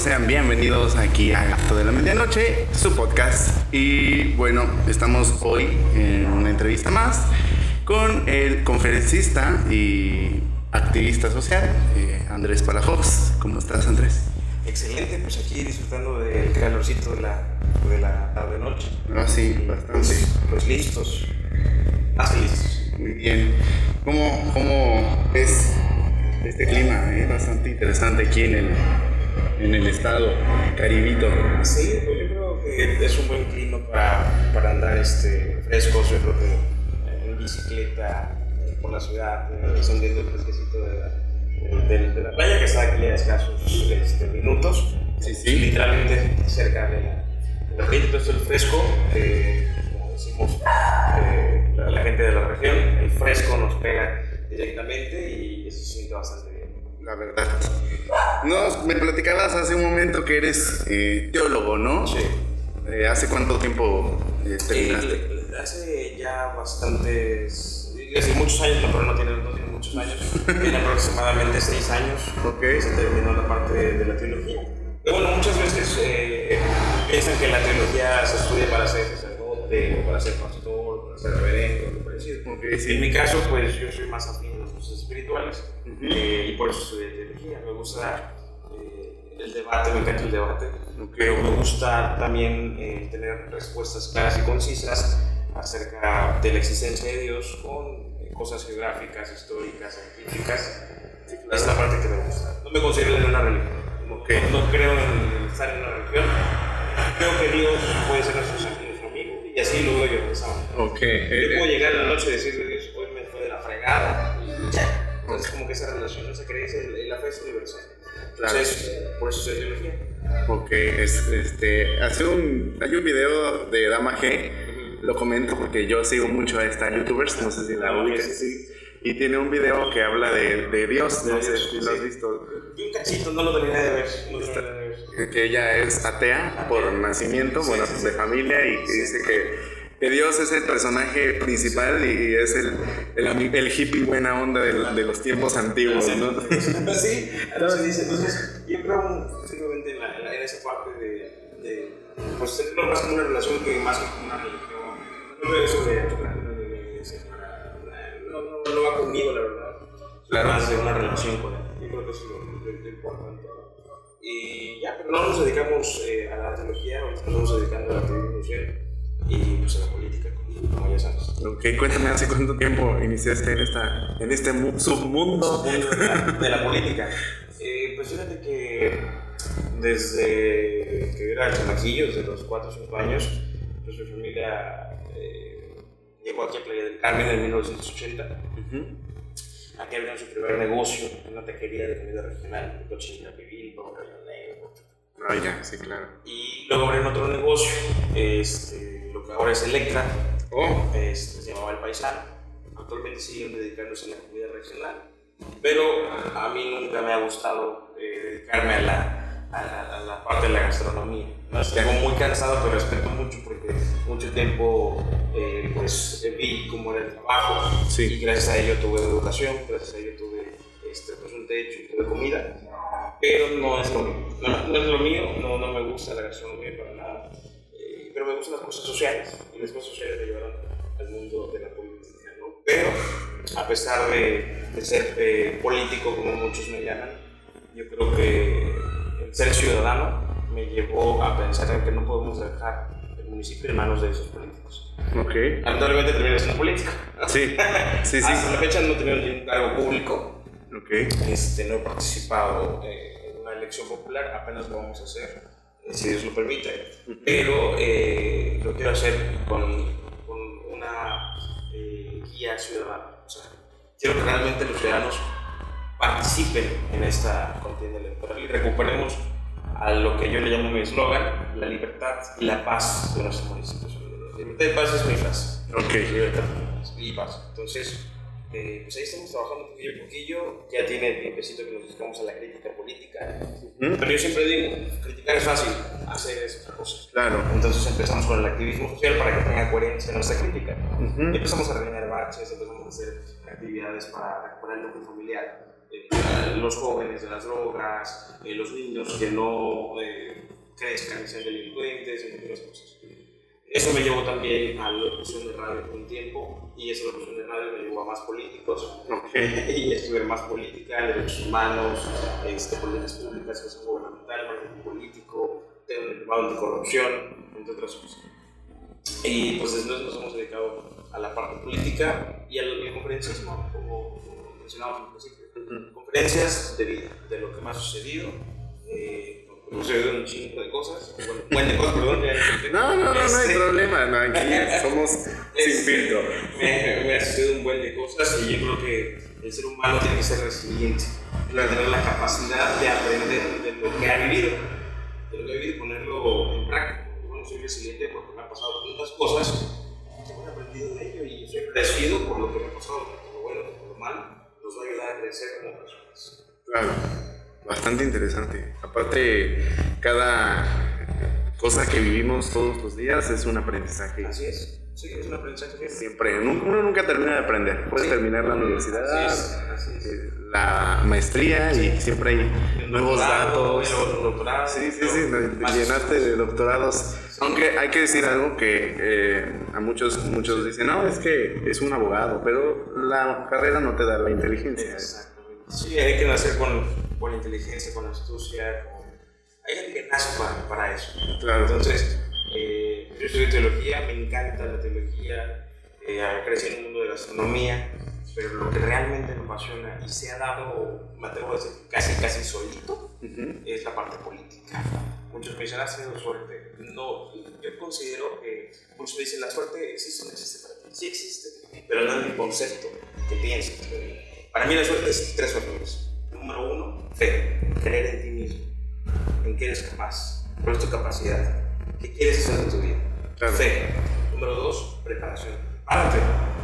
amigos, sean bienvenidos aquí a Gato de la Medianoche, su podcast. Y bueno, estamos hoy en una entrevista más con el conferencista y activista social, eh, Andrés Palafox. ¿Cómo estás Andrés? Excelente, pues aquí disfrutando del calorcito de la, de la tarde-noche. Ah, sí, bastante. Pues listos, más que listos. Muy bien. ¿Cómo, cómo es este clima? Es bastante interesante aquí en el, en el estado caribito. Sí, pues yo creo que es un buen clima para, para andar este, frescos, yo creo que en bicicleta eh, por la ciudad, eh, sonriendo el fresquecito de la, de, de la playa que está aquí a escasos este, minutos. Sí, sí. Literalmente cerca de la, de la playa, entonces el fresco, eh, como decimos eh, la, la gente de la región, el fresco nos pega directamente y eso se siente bastante. La verdad. No, me platicabas hace un momento que eres eh, teólogo, ¿no? Sí. Eh, ¿Hace cuánto tiempo eh, terminaste? Hace ya bastantes, hace muchos años, no, pero no tiene, no tiene muchos años, tiene aproximadamente seis años Ok. que se terminó la parte de, de la teología. Pero bueno, muchas veces eh, piensan que la teología se estudia para ser sacerdote, o para ser pastor, para ser reverendo, algo parecido. Ok, sí. En mi caso, pues yo soy más afín cosas espirituales Ujú. eh, y por eso estudié teología. Me gusta eh, el debate, me encanta el debate, Ok. pero me gusta también eh, tener respuestas claras y concisas acerca de la existencia de Dios con eh, cosas geográficas, históricas, científicas. Es la parte que me gusta. No me considero en una religión. No, Ok. no creo en estar en una religión. Creo que Dios puede ser nuestro, y así lo veo yo de esa manera. Ok. Yo puedo llegar en la noche y decirle Dios, hoy me fue de la fregada Entonces, como que esa relación, esa creencia, la fe es universal. Claro. Entonces, por eso es teología. Ok, es, este, hace un, hay un video de Dama G, lo comento porque yo sigo mucho a esta youtubers, no sé si la G, ubicas, sí. y tiene un video que habla de, de Dios, no sé si lo has visto, Vi un cachito, no lo terminé de ver. Que ella es atea por nacimiento, bueno, de familia, y que dice que, que Dios es el personaje principal y es el, el, el hippie buena onda de, de los tiempos antiguos, ¿no? Sí, entonces entonces yo creo firmemente en, la- en la- esa parte de, de pues tenerlo más como una relación que más que como una religión. No veo eso de no la no, no, no va conmigo, la verdad. Claro. Más de una relación con él. Yo creo que eso es lo, importante. Y ya, pero no nos dedicamos eh, a la teología, nos estamos dedicando al activismo social y pues a la política, como- ya sabes. Ok, cuéntame, ¿hace cuánto tiempo iniciaste en, esta, en este mu- submundo? mundo de la, de la política. Eh, pues fíjate que desde que era chamaquillo, desde los 4 o 5 años, pues mi familia eh, llegó aquí a Playa del Carmen en 1980. Ujú. Aquí abrieron su primer negocio, una taquería de comida regional, cochinita pibil, pavo relleno negro. Ah, ya, sí, claro. Y luego abrieron otro negocio, este, ahora es Electra, Oh, este, se llamaba El Paisano. Actualmente siguen dedicándose a la comida regional, pero a mí nunca me ha gustado eh, dedicarme a la, a, la, a la parte de la gastronomía. ¿no? Muy cansado, pero respeto mucho porque mucho tiempo eh, pues, vi cómo era el trabajo Sí. y gracias a ello tuve educación, gracias a ello tuve este, pues, un techo y tuve comida, pero no es lo mío. No, no es lo mío, no, no me gusta la gastronomía para nada. Pero me gustan las cosas sociales y las cosas sociales me llevaron al mundo de la política. ¿no? Pero a pesar de, de ser eh, político, como muchos me llaman, yo creo que el ser ciudadano me llevó a pensar en que no podemos dejar el municipio en manos de esos políticos. ok. Lamentablemente terminé siendo político. Sí, sí, sí. Hasta la fecha no he tenido ningún cargo público, Ok. este, no he participado eh, en una elección popular, apenas lo vamos a hacer, si Dios lo permite, pero eh, lo quiero hacer con, con una eh, guía ciudadana. O sea, quiero que realmente los ciudadanos participen en esta contienda electoral y recuperemos a lo que yo le llamo mi eslogan, la libertad y la paz de nuestro municipio. Libertad y paz es mi frase. Ok. Libertad y paz. Entonces, eh, pues ahí estamos trabajando poquillo a poquillo. Ya tiene tiempecito que nos dedicamos a la crítica política. Ujú. Pero yo siempre digo, criticar es fácil, hacer es otra cosa. Claro. Entonces empezamos con el activismo social para que tenga coherencia nuestra crítica. Ujú. Y empezamos a rellenar baches, empezamos a hacer actividades para recuperar el núcleo familiar. eh, los jóvenes de las drogas, eh, los niños que no crezcan y sean delincuentes, entre otras cosas. Eso me llevó también a la locución de radio por un tiempo y esa locución de radio me llevó a más políticos y estudiar más política, derechos humanos, este, políticas públicas, gestión gubernamental, marketing político, tema de corrupción, entre otras cosas. Y pues después nos hemos dedicado a la parte política y al, conferencismo, como, mencionábamos al principio. Conferencias de vida, de lo que más ha sucedido. No sé, un chingo de cosas. Bueno, buen de cosas, perdón. no, no, no, no hay este, problema. No, aquí somos sin filtro. Me, me, ha sucedido un buen de cosas y yo creo que el ser humano tiene que ser resiliente. Tener la capacidad de aprender de lo que ha vivido. De lo que ha vivido y ponerlo en práctica. Bueno, soy resiliente porque me han pasado tantas cosas que he aprendido de ello y soy agradecido por lo que me ha pasado, por lo bueno, por lo malo. Nos va a ayudar a crecer como personas. Claro bastante interesante. Aparte, cada cosa que vivimos todos los días es un aprendizaje. Así es. Sí, es un aprendizaje. Siempre, uno nunca termina de aprender. Puedes terminar la universidad, eh, la maestría y siempre hay nuevos datos. sí, sí, sí, llenaste de doctorados. Aunque hay que decir algo que eh, a muchos, muchos dicen, no, es que es un abogado, pero la carrera no te da la inteligencia. Exactamente. Sí, hay que nacer con con la inteligencia, con la astucia, hay gente que nace para, para eso. Claro. Entonces, eh, yo estudio teología, me encanta la teología, eh, crecí en el mundo de la astronomía, pero lo que realmente me apasiona y se ha dado, me atrevo a decir, casi, casi solito, es la parte política. Muchos me dicen, has tenido suerte. No, yo considero que muchos me dicen, la suerte existe o no existe para ti. Sí existe, pero no es mi concepto que piensas. Para mí la suerte es tres factores Número uno, fe, creer en ti mismo, en que eres capaz, cuál es tu capacidad, qué quieres hacer en tu vida. Fe. Número dos, preparación. Párate,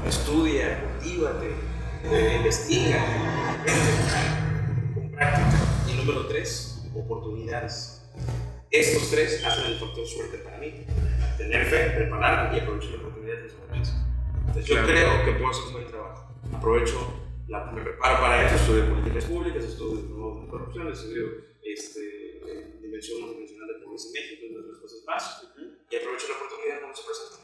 estudia, cultívate, eh, investiga, con práctica. Y número tres, oportunidades. Estos tres hacen el factor suerte para mí. Tener fe, prepararme y aprovechar la oportunidad de momento. Entonces yo creo que puedo hacer un buen trabajo. Aprovecho la, me preparo para eso, estudio políticas públicas, estudio de corrupción, estudio este, dimensión multidimensional de pobreza en México y otras cosas más. Y aprovecho la oportunidad cuando se presenta.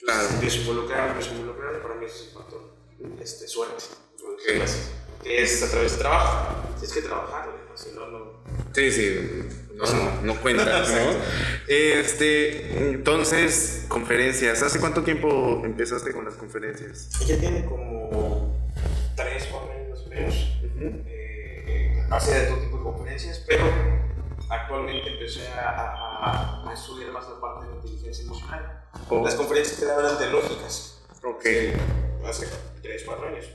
Claro. Empiezo a involucrar, empiezo a involucrar, para mí ese es el factor este, suerte. Okay. Que es a través de trabajo. Tienes que trabajar, si no, no. Sí, sí. No, no, no cuenta, ¿no? Este, entonces, conferencias. ¿Hace cuánto tiempo empezaste con las conferencias? Ya tiene como menos. Eh, hacía de todo tipo de conferencias, pero actualmente empecé a, a, estudiar más la parte de inteligencia emocional. Oh. Las conferencias que daban lógicas. Ok. hace tres, cuatro años.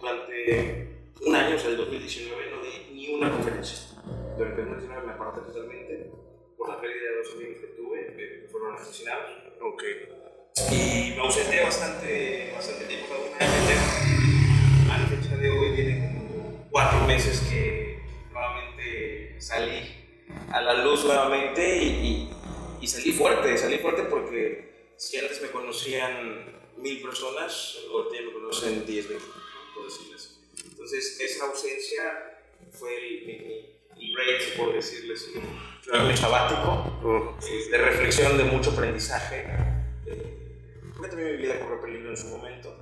Durante un año, o sea, el 2019, no di ni una conferencia. Durante el 2019 me aparté totalmente por la pérdida de dos amigos que tuve, que fueron asesinados. Ok. Y me ausenté bastante, bastante tiempo, a cuatro meses que nuevamente salí a la luz nuevamente y, y, salí fuerte, salí fuerte porque si antes me conocían mil personas, ahorita ya me conocen diez mil, por decirles. Entonces, esa ausencia fue el, mi, break, por decirles, un sabático, oh, de reflexión, de mucho aprendizaje. Eh, porque también mi vida corrió peligro en su momento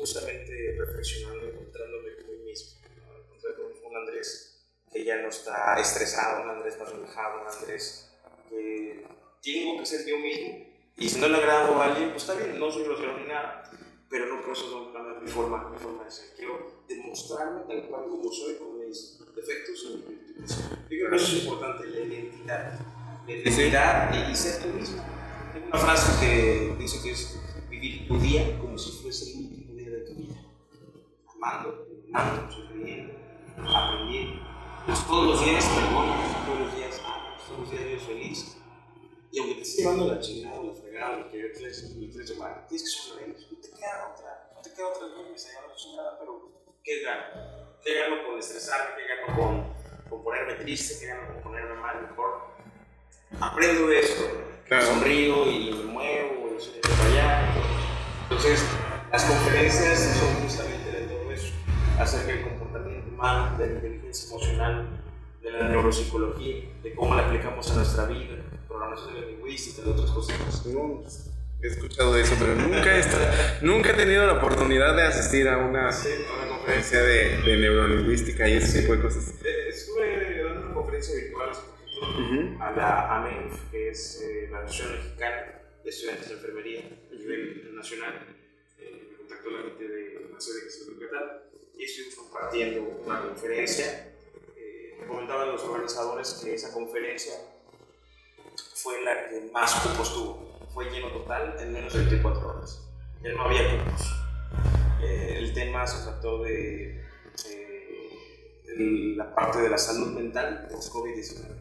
justamente reflexionando, encontrándome con mí mismo. Encontré con un Andrés que ya no está estresado, un Andrés más relajado, un Andrés que tengo que ser yo mismo. Y si no le agrado a alguien, pues está bien, no soy grosero ni nada, pero no por eso no cambiar mi forma, mi forma de ser. Quiero demostrarme tal cual como soy, con mis defectos y mis virtudes. Yo creo que eso es importante, la identidad. La identidad y ser tú mismo. Tengo una frase que dice que es vivir tu día como si fuese el amando, amando, sonriendo, aprendiendo. Pues todos los días perdonas, todos los días amas, todos los días eres feliz. Y aunque te estés llevando la chingada la fregada, lo que yo te les llamar, tienes que sonreír. No te queda otra, no te queda otra, no me está llevando la chingada, pero ¿qué gano? ¿Qué gano con estresarme? ¿Qué gano con, con ponerme triste? ¿Qué gano con ponerme mal mejor? Aprendo de esto, claro. sonrío y me muevo, y soy para allá. Entonces, las conferencias son justamente de todo eso hacer humana, de la inteligencia emocional, de la neuropsicología, de cómo la aplicamos a nuestra vida, programación de lingüística, de otras cosas. No, he escuchado eso, pero nunca he, nunca he tenido la oportunidad de asistir a una, conferencia de, de, neurolingüística y ese tipo de cosas. Eh, estuve dando una conferencia virtual a la AMENF, que es eh, la Asociación Mexicana de Estudiantes de Enfermería a nivel nacional. Eh, me contactó la gente de la sede que se y estuvimos compartiendo una conferencia. Eh, me comentaban los organizadores que esa conferencia fue la que más cupos tuvo. Fue lleno total en menos de 24 horas. Ya no había cupos. Eh, el tema se trató de la parte de la salud mental post-COVID-19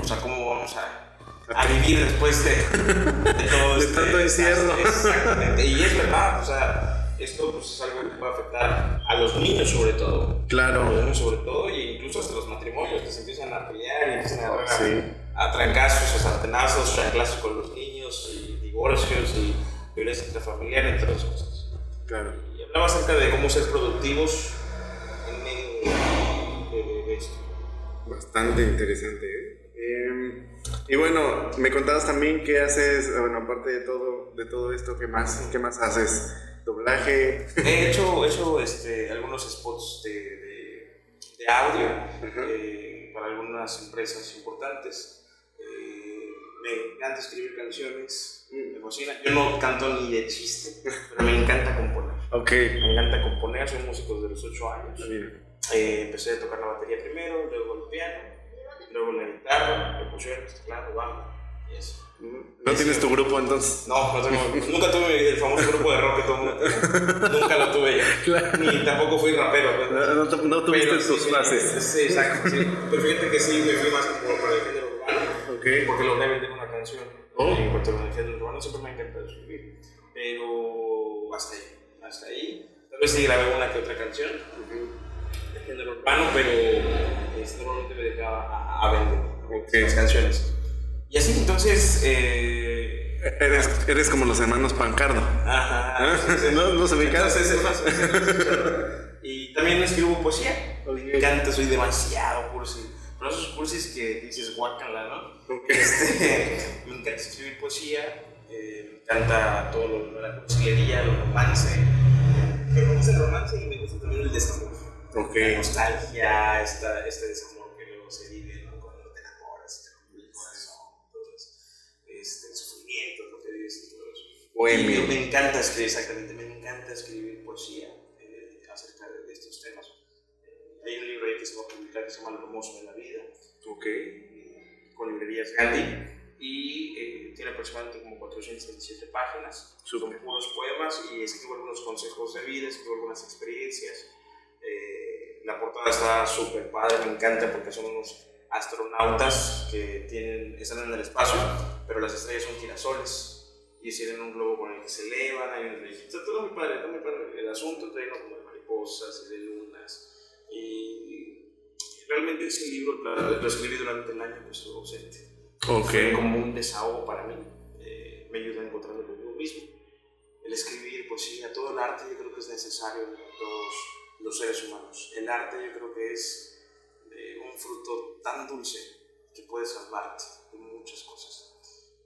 o sea, ¿cómo vamos a, a vivir después de, de todo de este, tanto encierro? Exactamente. Y es verdad, o sea, esto pues, es algo que puede afectar a los niños sobre todo. Claro. A los niños sobre todo, y incluso hasta los matrimonios que se empiezan a pelear y empiezan a, sí. a, trancazos, a sartenazos, chanclazos con los niños, y divorcios, y violencia intrafamiliar, entre otras cosas. Claro. Y hablaba acerca de cómo ser productivos en medio de, de esto. Bastante interesante, ¿eh? Em, y bueno, me contabas también qué haces, bueno, aparte de todo, de todo esto, ¿qué más, qué más haces? ¿Doblaje? He hecho, he hecho este, algunos spots de, de, audio eh, para algunas empresas importantes. Eh, me encanta escribir canciones, me fascina. Yo no canto ni de chiste, pero me encanta componer. Okay. Me encanta componer, soy músico desde los 8 años. Eh, empecé a tocar la batería primero, luego el piano luego la guitarra, percusiones, teclado, bajo eso. ¿No tienes tu grupo entonces? No, no tengo, nunca tuve el famoso grupo de rock que todo el mundo. Nunca lo tuve yo. Claro. Ni tampoco fui rapero. Pues. No, no, no, tuviste tus clases. Sí, exacto. Sí. Pero fíjate que sí, me fui más como para el género urbano. Okay. Porque logré vender una canción. Oh. En cuanto al género urbano, siempre me ha encantado escribir. Pero hasta ahí. Hasta ahí. Tal vez sí grabé una que otra canción. De género urbano, pero este, normalmente me dedicaba a a vender okay. las canciones. Y así entonces... Eh, Eres, eres como los hermanos Pancardo. Ajá. no, no se me cansa. y también escribo poesía. Me encanta, soy demasiado cursi. Pero esos cursis que dices guácala, ¿no? Este, me encanta escribir poesía. Eh, me encanta todo lo, la cursilería, el romance. Pero me gusta el romance y me gusta también el desamor. Okay. La nostalgia, esta, este desamor Y me encanta escribir, exactamente, me encanta escribir poesía eh, acerca de, estos temas. Eh, hay un libro ahí que se va a publicar que se llama Lo hermoso de la vida, okay. con librerías Gandhi, y eh, tiene aproximadamente como 427 páginas. Son puros poemas y escribo algunos consejos de vida, escribo algunas experiencias. la portada está súper padre, me encanta porque son unos astronautas que tienen, están en el espacio, pero las estrellas son girasoles hicieron un globo con el que se elevan, hay un registro, todo muy padre, todo muy padre. El asunto está lleno como de mariposas y de lunas. Y realmente ese libro lo, escribí durante el año que estuve ausente. Okay. Fue como un desahogo para mí, eh, me ayuda a encontrarme conmigo mismo. El escribir poesía, todo el arte yo creo que es necesario en todos los seres humanos. El arte yo creo que es eh, un fruto tan dulce que puede salvarte de muchas cosas.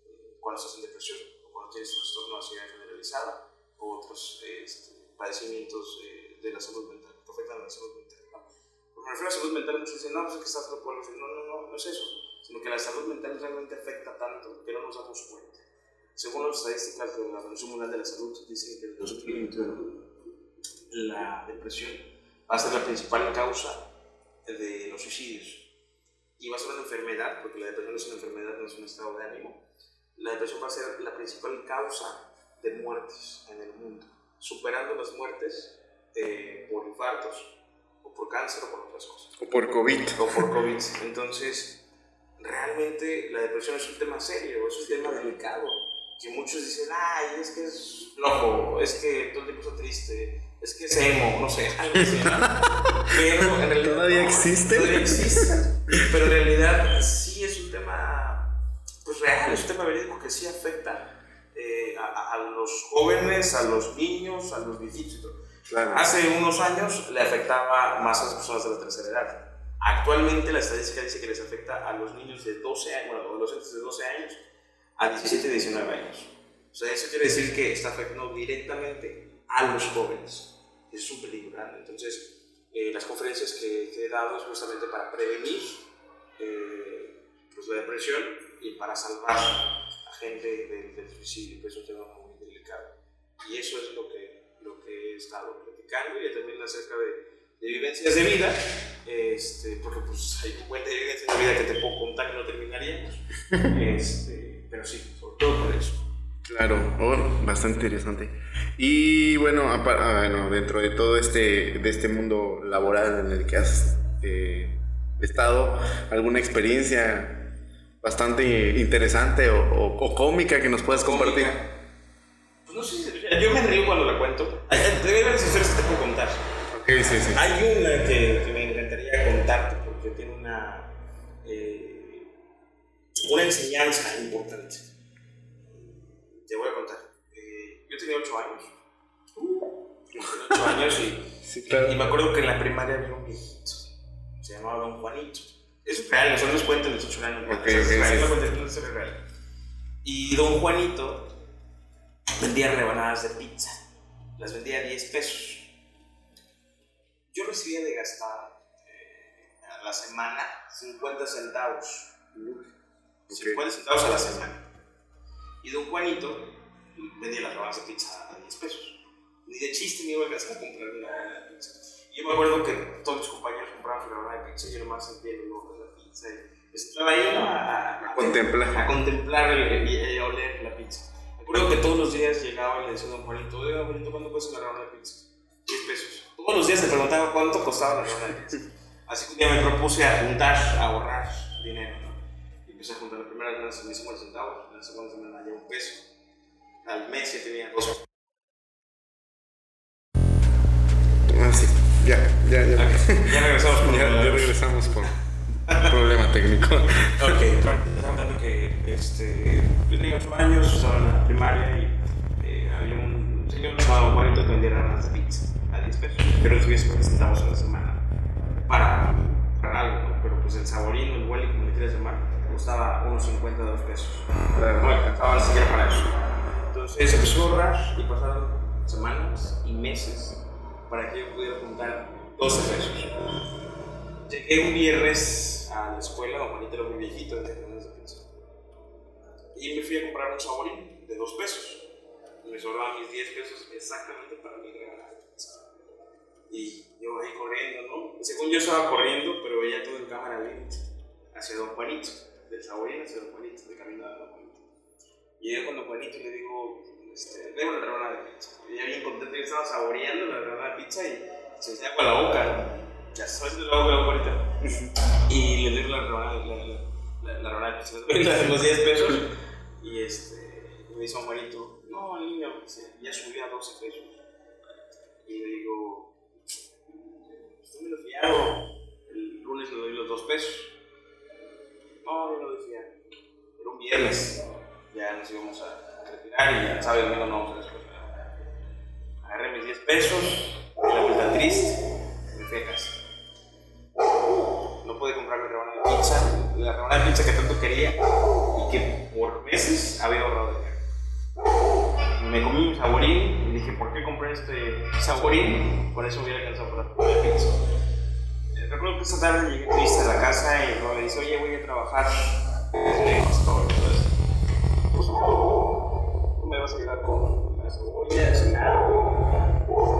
Eh, cuando estás en depresión, tienes trastorno de ansiedad generalizada o otros este, padecimientos eh, de la salud mental, que afectan a la salud mental. Cuando me refiero a salud mental, muchos dicen, no, pues es que estás loco, no, no, no, no es eso, sino que la salud mental realmente afecta tanto que no nos damos cuenta. Según las estadísticas de la Organización Mundial de la Salud, dicen que en 2021 la depresión va a ser la principal causa de los suicidios. Y va a ser una enfermedad, porque la depresión es una enfermedad, no es un estado de ánimo, la depresión va a ser la principal causa de muertes en el mundo, superando las muertes eh, por infartos, o por cáncer, o por otras cosas. O por COVID. O por COVID. Entonces, realmente la depresión es un tema serio, es un tema delicado. Que muchos dicen, ay, es que es loco, es que todo el tiempo está triste, es que es emo, no sé, algo así. Pero en realidad. ¿Todavía existe? Todavía existe. Pero en realidad sí es real, es un tema verídico que sí afecta eh, a, a, los jóvenes, a los niños, a los viejitos y todo. Claro. Hace unos años le afectaba más a las personas de la tercera edad. Actualmente la estadística dice que les afecta a los niños de 12 años, bueno, adolescentes de 12 años a 17 y 19 años. O sea, eso quiere decir que está afectando directamente a los jóvenes. Es un peligro grande. Entonces, eh, las conferencias que, que, he dado es justamente para prevenir eh, pues la depresión y para salvar a gente del, del suicidio, que es un tema muy delicado. Y eso es lo que, lo que he estado platicando y también acerca de, de vivencias de vida, este, porque pues hay un buen de vivencias de vida que te puedo contar que no terminaríamos, este, pero sí, sobre todo por eso. Claro, oh, bastante interesante. Y bueno, bueno, dentro de todo este, de este mundo laboral en el que has eh, estado, ¿alguna experiencia bastante interesante o, o, o cómica que nos puedas compartir? Pues no sé, yo me río cuando la cuento. Debe haber historias que te puedo contar. Ok, sí, sí. Hay una que, que me encantaría contarte porque tiene una, eh, una enseñanza importante. Te voy a contar. Eh, yo tenía 8 años. Yo tenía 8 años y, Sí, claro. y me acuerdo que en la primaria había un viejito. Se llamaba Don Juanito. Es real, cuentan los 8 años. Ok, es real, es. Y Don Juanito vendía rebanadas de pizza. Las vendía a 10 pesos. Yo recibía de gastar eh, a la semana 50 centavos. 50 centavos a la semana. Y don Juanito vendía las rebanadas de pizza a 10 pesos. Ni de chiste me iba a alcanzar a comprar una de pizza. Y yo me acuerdo que todos mis compañeros compraban su rebanada de pizza y yo nomás sentía el olor estaba ahí a, a- contemplar. a contemplar y y a oler la pizza. Me acuerdo que todos los días llegaba y le decía a don Juanito, oiga, Juanito, ¿cuánto cuesta una de pizza? 10 pesos. Todos los días le preguntaba cuánto costaba la de pizza. Así que un día me propuse a juntar, a ahorrar dinero. ¿no? Y empecé a juntar la primera semana me 50 centavos, la segunda semana ya un peso. Al mes ya tenía dos. Ah, sí. Ya, ya, ya. Ya regresamos con Ya, ya regresamos por problema técnico. Ok, estaba hablando que este, yo tenía 8 años, estaba en la primaria y eh, había un señor llamado Juanito que vendía ranas de pizza a 10 pesos, pero recibía 50 centavos a la semana para, para algo, ¿no? pero pues el saborino, el huele, como le quieras llamar, costaba unos 50 2 pesos. No alcanzaba ni siquiera para eso. Entonces empezó a ahorrar y pasaron semanas y meses para que yo pudiera juntar 12 pesos. Llegué un viernes a la escuela, don Juanito era muy viejito. Y me fui a comprar un saborín de 2 pesos. Me sobraban mis 10 pesos exactamente para mi regalar. Y yo ahí corriendo, ¿no? Según yo estaba corriendo, pero veía todo en cámara lenta hacia don Juanito, del saborín hacia don Juanito, de camino a don Juanito. Yo con don Juanito le digo, este, debo rebanada de pizza. Y ella bien contenta, yo estaba saboreando la de pizza y se me agua la boca, ¿no? Ya la boca la ahorita. Y le doy la rebanada, la, la, la, rebanada de de los 10 pesos. Y este, me dice Juanito, no, niño, dice, ya subió a 12 pesos. Y le digo, usted me lo fiado. El lunes le doy los 2 pesos. No, no lo fiado. Era un viernes. Ya nos íbamos a retirar y ya y domingo no vamos a la escuela. Agarré mis 10 pesos, la vuelta triste, me fui a casa. No pude comprar mi rebanada de pizza, la rebanada de pizza que tanto quería y que por meses había ahorrado dinero. Me comí un saborín y dije, ¿por qué compré este saborín? Por eso hubiera alcanzado para comprar pizza. Eh, Recuerdo que esta tarde llegué triste a la casa y luego le dice, oye, voy a trabajar. Tú me vas a ayudar con las cebollas nada.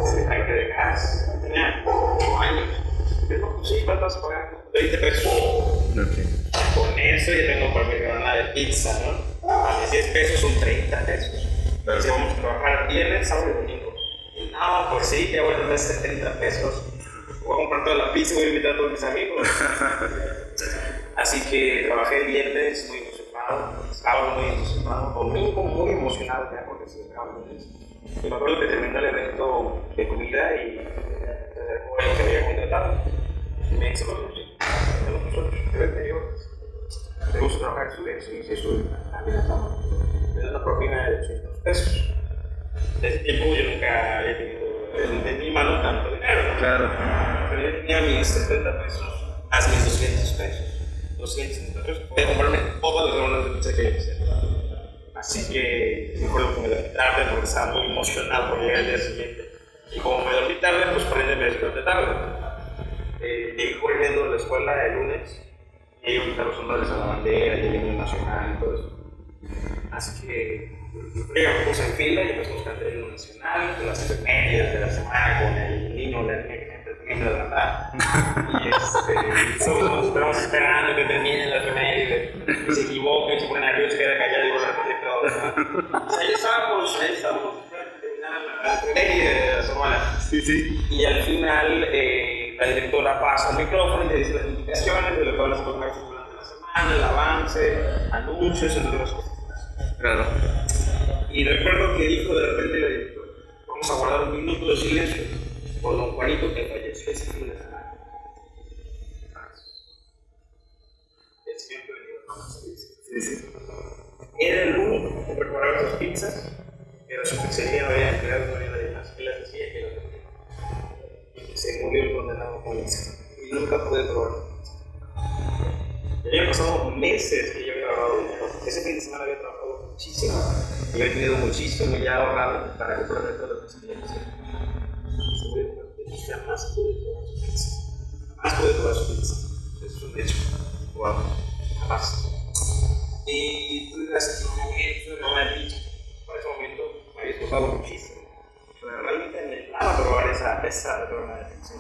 Se de gas. Tenía 8 años. Yo no, pues sí, ¿cuánto vas a pagar? 20 pesos. Con eso ya tengo para mi rebanada de pizza, ¿no? A mis 10 pesos son 30 pesos. Entonces vamos a trabajar viernes, sábado y domingo. No, pues sí, ya voy a tener 70 pesos. Voy a comprar toda la pizza y voy a invitar a todos mis amigos. Así que trabajé el viernes muy entusiasmado, sábado muy entusiasmado, domingo muy emocionado ya porque se me acaba el mes. Y me acuerdo que terminó el evento de comida y eh, se acercó hacemos nosotros. Hacemos nosotros, vendemos. Hacemos trabajar su eso y se sube. Ah, mira. Me da una propina de 200 pesos. De ese tiempo yo nunca había tenido en mi mano tanto dinero. ¿no? Claro. Pero yo tenía mis 70 pesos, haz mis 200 pesos. 200 pesos, puedo comprarme todo de una de que hice. Así que me acuerdo que me dormí tarde porque estaba muy emocionado por llegar al día siguiente. Y como me dormí tarde, pues prende me desperté tarde. Eh, llegué corriendo a la escuela el lunes, y llegué a quitar los honores a la bandera, llegué a nacional y todo eso. Así que me puse en fila y empezamos a cantar el himno nacional, con las efemérides de la semana, con el niño la niña que siempre tiene de verdad. Y este, todos estamos esperando que termine la efeméride, se equivoque, se pone nervioso, queda callado y vuelve a repetir todo. ¿no? Ahí estábamos, ahí que terminara la efeméride de la semana. Sí, sí. Y al final, eh, la directora pasa el micrófono y te dice las indicaciones de lo que van a hacer durante la semana, el avance, anuncios, entre otras cosas. Claro. Y recuerdo que dijo de repente la directora, vamos a guardar un minuto de silencio por don Juanito que falleció ese fin de semana. El señor que venía a tomar servicio. Sí, sí. Era el único que preparaba esas pizzas, era su pizzería, no había empleados, no había nadie más. Él las hacía y las vendía. Se murió el condenado con. Y nunca pude probar. Ya había pasado meses que yo había. Ese fin de semana había trabajado muchísimo. Y había tenido muchísimo ya ahorrado para comprarme todo lo que se jamás pude probar su pizza. Jamás pude probar su pizza. Es un hecho. Wow. Jamás. Y tú dirás, no, buena pizza. Para ese momento me muchísimo. Pero realmente anhelaba probar esa, esa broma de hacer.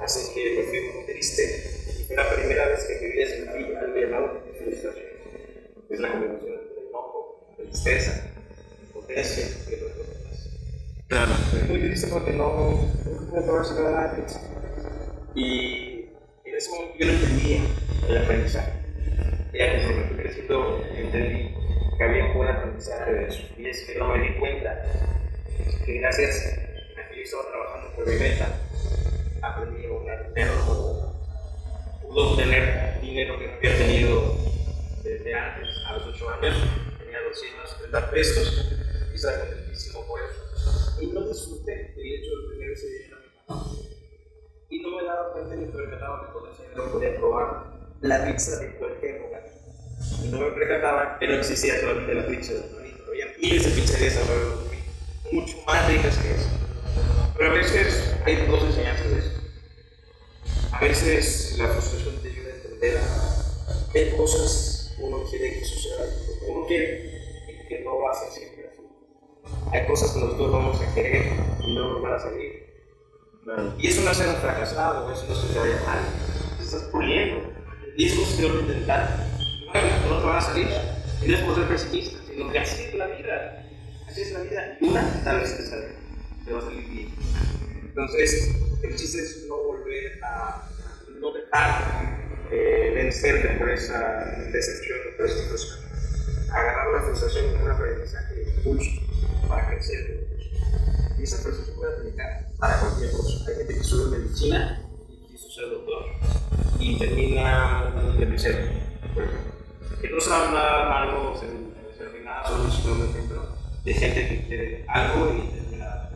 Así que me fui muy triste. Fue la primera vez que viví en la vida algo llamado frustración. Es la combinación entre enojo, tristeza, impotencia y otras cosas. Claro. Fue muy triste porque no, no pude probar esa de pizza. Y en ese momento yo no entendía el aprendizaje. Ya que se me fue creciendo, entendí que había un buen aprendizaje de eso. Y es que no me di cuenta gracias a que yo estaba trabajando por mi meta, aprendí a ahorrar dinero. Pude obtener dinero que no había tenido desde antes, a los 8 años. Tenía 230 pesos y estaba contentísimo por eso. Y no disfruté el hecho de tener ese dinero. Y no me daba cuenta ni me percataba que con ese dinero podía probar la pizza de cualquier lugar. Y no me percataba que no existía solamente la pizza de Juanito. Había miles de pizzerías alrededor mucho más ricas que eso. Pero a veces hay dos enseñanzas de eso. A veces la frustración te ayuda a entender hay cosas uno quiere que sucedan, uno quiere y que no va a ser siempre así. Hay cosas que nosotros vamos a querer y no nos van a salir. Claro. Y eso no es ser un fracasado, eso no es que te vaya mal. Te estás puliendo. Y es cosas que no intentar. No te van a salir. Y no es por ser pesimista, sino que así es la vida. Así es la vida. Una tal vez te salga. Te va a salir bien. Entonces, el chiste es no volver a no dejar eh, vencerte por esa decepción, por esa frustración. Agarrar la frustración como un aprendizaje impulso para crecer. Y esa frustración se puede aplicar para cualquier cosa. Hay gente que estudia medicina y quiso ser doctor y termina de mesero, por ejemplo. Que no sabe nada malo mesero ni nada, de gente que quiere algo y termina.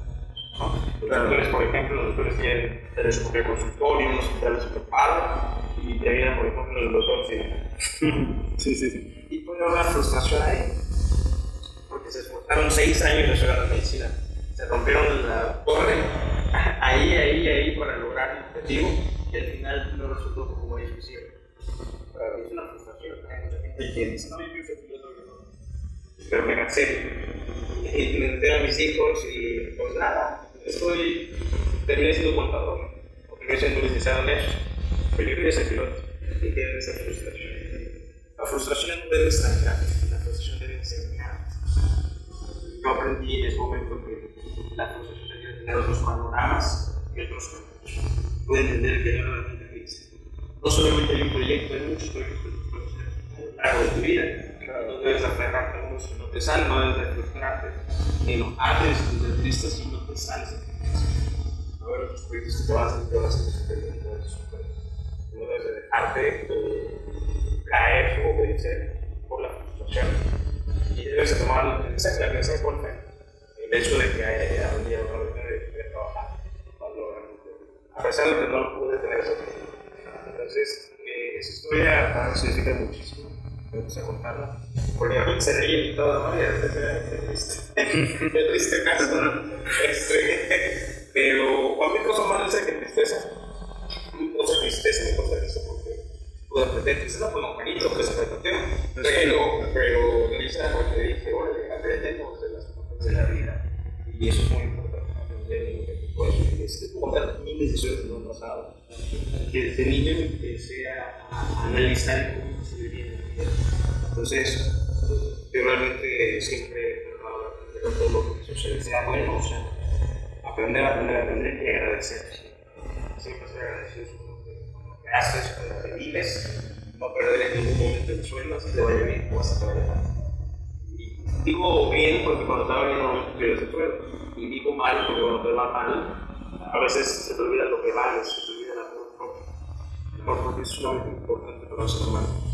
¿no? Los doctores, por ejemplo, los doctores quieren tener su propio consultorio, un hospital super padre y terminan, por ejemplo, el doctor sin. Sí, sí, sí. Y puede haber una frustración ahí, porque se esforzaron seis años en estudiar la medicina, se rompieron la torre, ahí, ahí, ahí, para lograr el objetivo, y al final no resultó como ellos quisieron. Es una frustración, hay mucha gente que dice, no, yo quiero pero me cansé, y me enteré a mis hijos, y pues nada, estoy, terminé siendo contador, o terminé siendo licenciado en eso, pero yo quería ser piloto, y tienen esa frustración. La frustración no debe estancarte, la frustración debe enseñarte. Yo aprendí en ese momento que la frustración debe tener otros panoramas y otros caminos. Pude entender que era realmente feliz. No solamente hay un proyecto, hay muchos proyectos que puedes hacer a lo largo de tu vida. No debes aferrarte a uno si no te sale, no debes de frustrarte, enojarte, si te triste si no te sales. A ver otros proyectos que te van a salir, te van a a bien. No debes de dejarte caer, como te dice, por la frustración. Y debes de tomar mensaje por fe. El hecho de que haya un día una de pesar de que no pude tener esa Entonces, eh, esa historia significa muchísimo. Me puse a contarla. Porque a mí se reía y todo, ¿no? Y era triste. Qué triste caso, ¿no? Este, pero a mí cosa más dulce que tristeza. Cosa tristeza, ni cosa tristeza, porque pude aprender tristeza, pues no, bonito, que se me tema. Pero, pero, risa, porque dije, órale, aprendemos de las cosas de la vida. Y eso es muy importante. Aprender pues, este, contar miles de historias que me han pasado. Que desde niño empecé a analizar cómo se vivía. Entonces, yo realmente siempre he tratado de aprender todo lo que sucede, sea bueno o sea aprender, aprender, aprender y agradecer. Siempre estoy agradecido con lo que haces, con lo que vives, no perder en ningún momento el sueño, si te vaya bien o hasta te vaya mal. Y digo bien porque cuando estaba bien no pierdes el suelo. Y digo mal porque cuando te va mal, a veces se te olvida lo que vales, se te olvida el amor propio. El amor propio es sumamente importante para los humanos.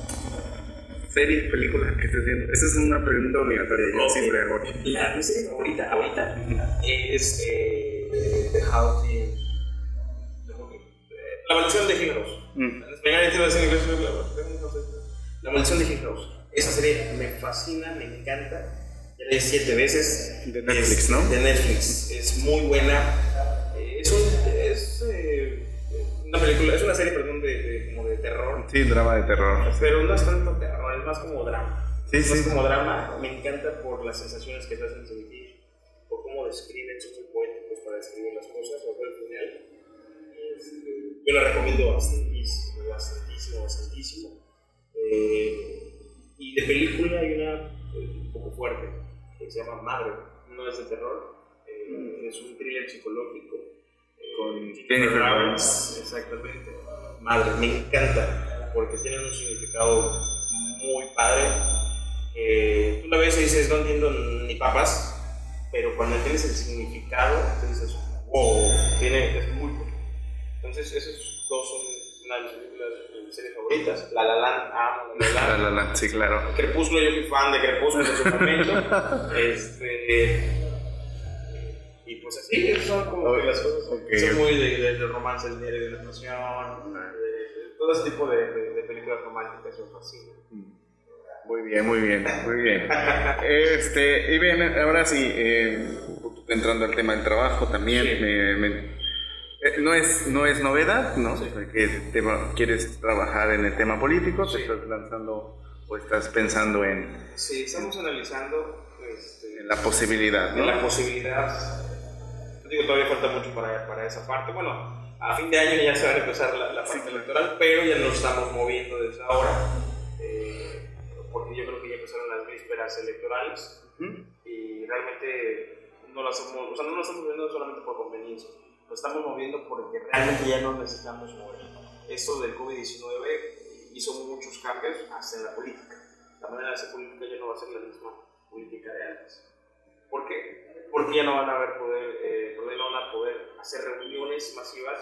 serie, película que estés viendo? Esa es una pregunta obligatoria, yo siempre hago. La serie favorita ahorita es eh, The House in la maldición de Hill House. Mm. En español en inglés La maldición de Hill House. Esa serie me fascina, me encanta. Ya la vi siete veces. De Netflix, ¿no? De Netflix. Es muy buena. Eh, es, un, es eh, una película, es una serie, perdón, de, de, como de terror. Sí, drama de terror. Pero no es tanto terror, es más como drama. Sí, es sí. más como drama. Me encanta por las sensaciones que te hacen sentir, por cómo describen, son muy poéticos para describir las cosas, por el final yo la recomiendo bastantísimo, bastantísimo, bastantísimo. Eh, y de película hay una eh, un poco fuerte que se llama Madre, no es de terror, eh, mm. es un thriller psicológico con Jennifer Lawrence. Exactamente. Madre, me encanta porque tiene un significado muy padre. tú la ves y dices, no entiendo ni papas, pero cuando entiendes el significado, te dices, wow, tiene, es muy entonces, esos dos son una de mis películas, mis series favoritas. La La Land, amo La La Land. La La Land, sí, claro. Crepúsculo, yo fui fan de Crepúsculo en su momento. este, pues así, son como las cosas. Okay. Soy muy de, de, de romance, el diario de la pasión, de, todo ese tipo de, de películas románticas me fascinan. Muy bien, muy bien, muy bien. Este, y bien, ahora sí, eh, entrando al tema del trabajo también, sí. me, me eh, no es, no es novedad, ¿no? Que te, quieres trabajar en el tema político, te estás lanzando o estás pensando en... Sí, estamos analizando... Este, en la posibilidad, ¿no? En la posibilidad. Digo, todavía falta mucho para, para, esa parte. Bueno, a fin de año ya se va a empezar la, la parte electoral, pero ya nos estamos moviendo desde ahora. Eh, porque yo creo que ya empezaron las vísperas electorales y realmente no las, estamos, o sea, no las estamos viendo solamente por conveniencia lo estamos moviendo porque realmente ya no necesitamos mover. Esto del COVID-19 hizo muchos cambios hasta en la política. La manera de hacer política ya no va a ser la misma política de antes. ¿Por qué? Porque ya no van a haber poder, eh, no van a poder hacer reuniones masivas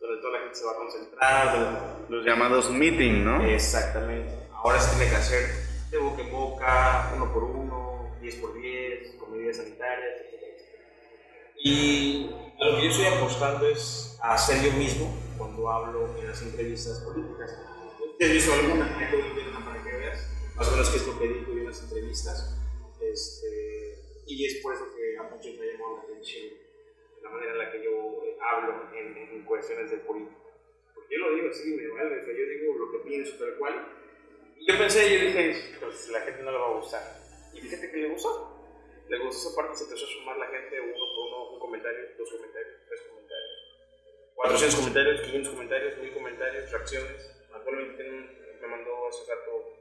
donde toda la gente se va a concentrar. Los llamados meeting, ¿no? Exactamente. Ahora se tiene que hacer de boca en boca, uno por uno, 10 por 10, con medidas sanitarias, etc. Y a lo que yo estoy apostando es a ser yo mismo cuando hablo en las entrevistas políticas. ¿Te has visto alguna? para que veas más o menos qué es lo que digo en las entrevistas. Este, y es por eso que a muchos me ha llamado la atención la manera en la que yo hablo en, en cuestiones de política. Porque yo lo digo así, me vale, o sea, yo digo lo que pienso tal cual. Y yo pensé, yo dije, pues la gente no le va a gustar. Y fíjate que le gustó le gustó esa parte, se empezó a sumar la gente uno por uno, un comentario, dos comentarios, tres comentarios, 400 comentarios, 500 comentarios, 1000 comentarios, reacciones. Actualmente me mandó hace rato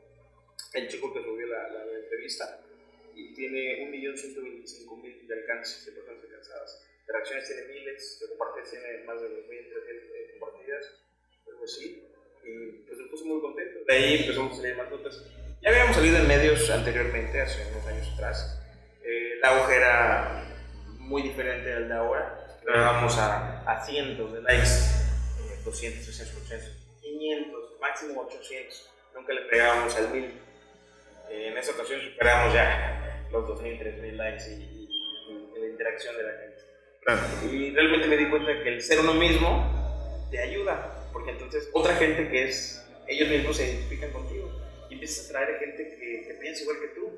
el chico que subió la, la, entrevista y tiene 1.125.000 de alcance de personas alcanzadas. De reacciones tiene miles, de compartidas tiene más de 2.300 eh, compartidas, algo así Y pues me puse muy contento. De ahí empezamos a salir más notas. Ya habíamos salido en medios anteriormente, hace unos años atrás. Eh, la auge era muy diferente al de ahora. Llegábamos a, a cientos de likes, eh, 200, 300, 400, 500, máximo 800. Nunca le pegábamos al 1000. Eh, en esa ocasión superamos ya los 2000, 3000 likes y, y- y la interacción de la gente. Claro. Y realmente me di cuenta que el ser uno mismo te ayuda, porque entonces otra gente que es, ellos mismos se identifican contigo y empiezas a traer gente que, que piensa igual que tú,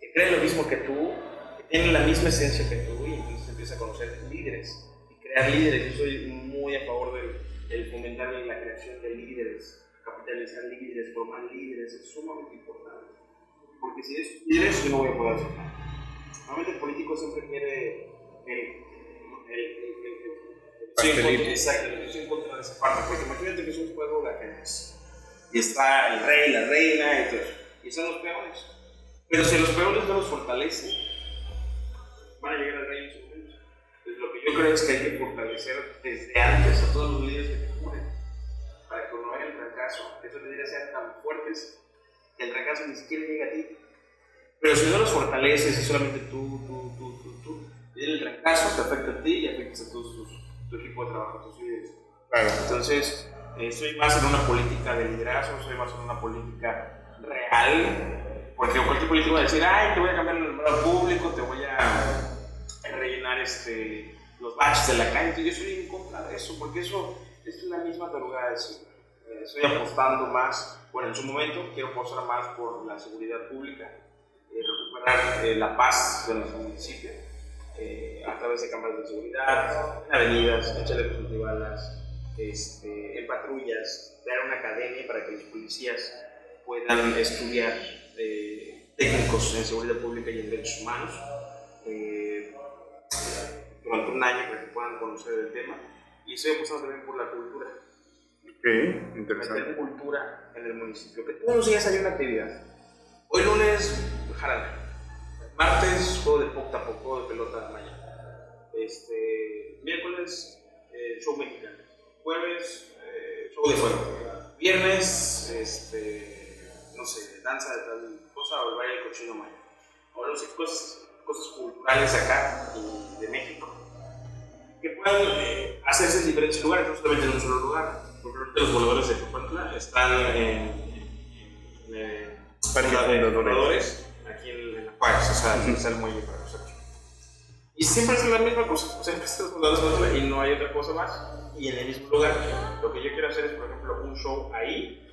que cree lo mismo que tú, que tiene la misma esencia que tú y entonces empiezas a conocer líderes y crear líderes. Yo soy muy a favor del, del fomentar la creación de líderes, capitalizar líderes, formar líderes, es sumamente importante. Porque si eres líderes, yo no voy a poder hacer nada. Normalmente el político siempre quiere el, el, el, el, exacto, yo estoy en contra de esa parte, porque imagínate que es un juego de ajedrez y está el rey, la reina y todo eso, y son los peones. Pero si los peones no los fortalecen, van a llegar al rey en su momento. Entonces, lo que yo creo es que hay que fortalecer desde antes a todos los líderes que te cubren, para que cuando haya el fracaso, esos líderes sean tan fuertes el fracaso ni siquiera llegue a ti. Pero si no los fortaleces y solamente tú, tú, tú, tú, tú, el fracaso, te afecta a ti y afectas a todos tus, tu equipo de trabajo, tus líderes. Claro. Entonces, eh, soy más en una política de liderazgo, soy más en una política real, porque cualquier político va a decir, ay, te voy a cambiar el alumbrado público, te voy a rellenar este, los baches de la calle. Entonces, yo soy en contra de eso, porque eso es la misma tarugada de siempre. Eh, estoy apostando más, bueno, en su momento quiero apostar más por la seguridad pública, eh, recuperar eh, la paz de nuestro municipio a través de cámaras de seguridad, en avenidas, en chalecos este, en patrullas, crear una academia para que los policías puedan estudiar técnicos en seguridad pública y en derechos humanos durante un año para que puedan conocer el tema. Y estoy apostando también por la cultura, Ok, interesante. meter cultura en el municipio, que todos los días hay una actividad. Hoy lunes, jarana. Martes, juego de poco a poco, de pelota maya. Este, miércoles, eh, show mexicano. Jueves, eh, show de fuego. Viernes, este, no sé, danza de tal cosa o el baile del cochino maya. O no sé, cosas, cosas culturales acá y de México que puedan eh, hacerse en diferentes lugares, no solamente en un solo lugar. Por ejemplo, los voladores de Papantla están en, en, eh, Parque en Fundadores. voladores, aquí en, en La Paz, o sea, está el muelle para nosotros. Y siempre es la misma cosa, o sea, empiezan los voladores de y no hay otra cosa más. Y en el mismo lugar, lo que yo quiero hacer es, por ejemplo, un show ahí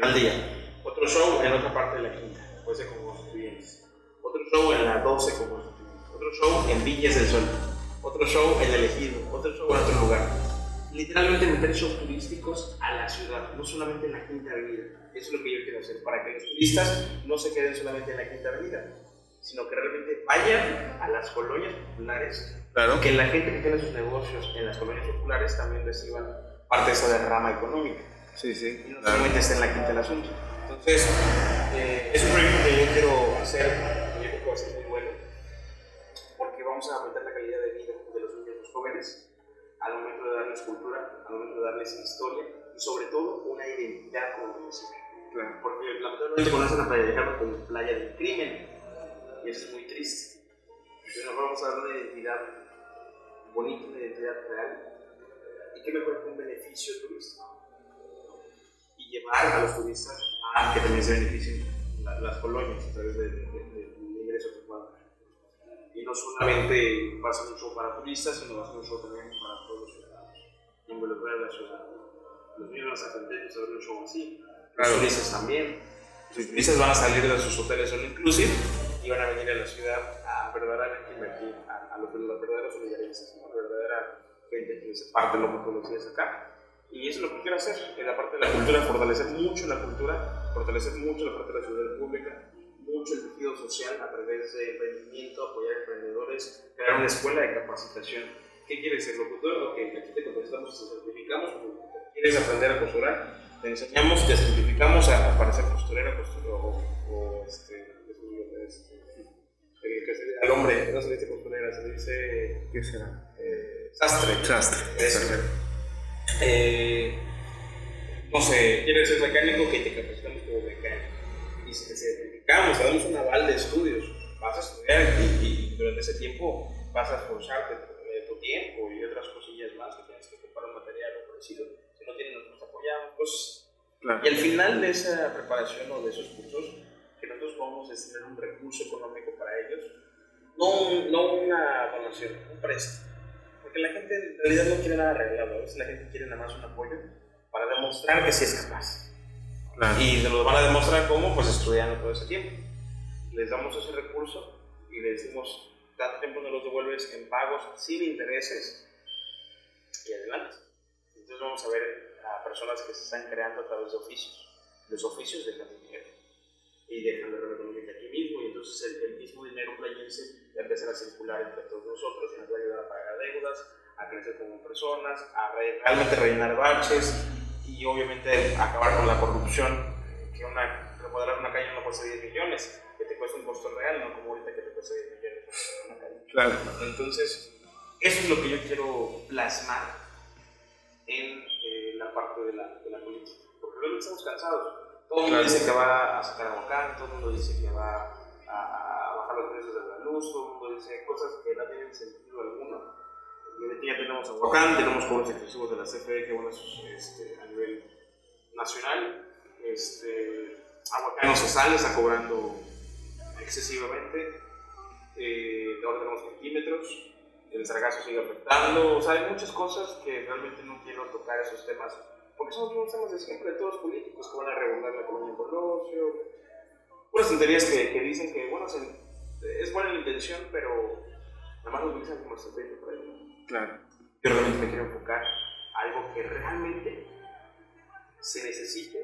al día, otro show en otra parte de la quinta, puede ser con constituyentes, otro show en la 12 con constituyentes, otro show en Villas del Sol, otro show en el Ejido, otro show en otro lugar. Literalmente meter shows turísticos a la ciudad, no solamente en la Quinta Avenida. Eso es lo que yo quiero hacer, para que los turistas no se queden solamente en la Quinta Avenida, sino que realmente vayan a las colonias populares Claro. que la gente que tiene sus negocios en las colonias populares también reciban parte de esa derrama económica Sí, sí. y no claro. solamente está en la quinta del asunto. Entonces, eh, es un proyecto que yo quiero hacer, que yo creo que va a ser muy bueno, porque vamos a aumentar la calidad de vida de los niños los jóvenes al momento de darles cultura, al momento de darles historia y sobre todo una identidad como municipio. Claro. Porque lamentablemente conocen a Playa de Carmen como playa del crimen y eso es muy triste. Pero vamos a dar una identidad bonita, una identidad real y qué mejor que un beneficio turístico y llevar a los turistas a que también se beneficien la- las colonias a través de- de- de- del ingreso que. Y no solamente va a ser un show para turistas, sino va a ser un show también para todos los ciudadanos. Involucrar a la ciudad. Los niños van a de ver un show así. Los Claro. turistas también. Los turistas van a salir de sus hoteles all inclusive y van a venir a la ciudad a verdaderamente invertir a, a lo que los verdaderos solidaristas, ¿no? la verdadera gente que se parte loco todos los días acá. Y eso es lo que quiero hacer, en la parte de la cultura, fortalecer mucho la cultura, fortalecer mucho la parte de la ciudad pública, mucho el tejido social a través de emprendimiento, apoyar a emprendedores, crear una escuela de capacitación. ¿Qué quieres ser locutor? Ok, aquí te capacitamos, te certificamos. ¿Quieres aprender a costurar? Te enseñamos, te certificamos a, para ser costurero costurero, o, o este, este, al hombre, no se dice costurera, se dice ¿Qué será? eh, sastre. Sastre. Eso. Eh, no sé, quieres ser mecánico, que te capacitamos como mecánico. Y si te certificamos, te damos un aval de estudios, vas a estudiar y, durante ese tiempo vas a esforzarte de tu tiempo y otras cosillas más que tienes que comprar un material o parecido. Si no tienes, nosotros apoyamos. Pues, Y al final de esa preparación o de esos cursos, que nosotros podamos destinar un recurso económico para ellos, no, no una donación, un préstamo. Porque la gente en realidad no quiere nada arreglado, a veces la gente quiere nada más un apoyo para demostrar que sí es capaz. Y se lo van a demostrar cómo, pues estudiando todo ese tiempo. Les damos ese recurso y les decimos, tanto tiempo nos los devuelves en pagos sin intereses y adelante. Entonces vamos a ver a personas que se están creando a través de oficios. Los oficios dejan dinero y dejan de económica aquí mismo y entonces el, mismo dinero playense va a empezar a circular entre todos nosotros y nos va a ayudar a pagar deudas, a crecer como personas, a realmente rellenar baches y obviamente acabar con la corrupción, que una, remodelar una calle no cuesta 10 millones, que te cuesta un costo real, no como ahorita que te cuesta 10 millones una calle. Claro. Entonces, eso es lo que yo quiero plasmar en eh, la parte de la, de la política, porque realmente estamos cansados todo el mundo dice que va a sacar aguacate, todo el mundo dice que va a, bajar los precios de la luz, todo el mundo dice cosas que no tienen sentido alguno. Y ya tenemos aguacán, tenemos cobros exclusivos de la CFE, que bueno, este, a nivel nacional. Este, aguacán no se sale, está cobrando excesivamente. Eh, ahora tenemos centímetros, el sargazo sigue afectando. O sea, hay muchas cosas que realmente no quiero tocar esos temas porque son los temas de siempre de todos los políticos que van a regular la colonia en Colosio. Unas tonterías que, que dicen que, bueno, es buena la intención, pero nada más lo utilizan como estrategia para ello. Claro. Yo realmente me quiero enfocar a algo que realmente se necesite,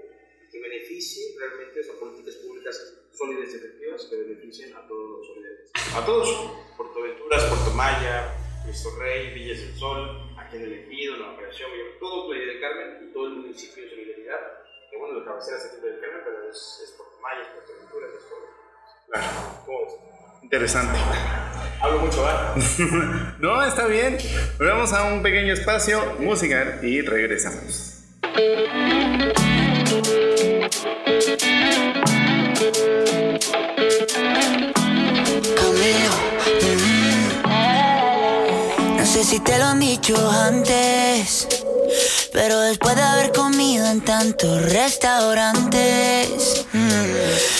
que beneficie realmente, son políticas públicas sólidas y efectivas que beneficien a todos los solidaridades. A todos, Puerto Venturas, Puerto Maya, Cristo Rey, Villas del Sol, aquí en el Ejido, la Operación, todo Playa del Carmen y todo el municipio de Solidaridad, que bueno, la cabecera es aquí del Carmen, pero es, es por Mayas, por Aventura, es por... Claro. ¿Cómo es? Interesante. Hablo mucho, ¿eh? no, está bien. Volvemos a un pequeño espacio musical y regresamos. sé si te lo han dicho antes, pero después de haber comido en tantos restaurantes, mm,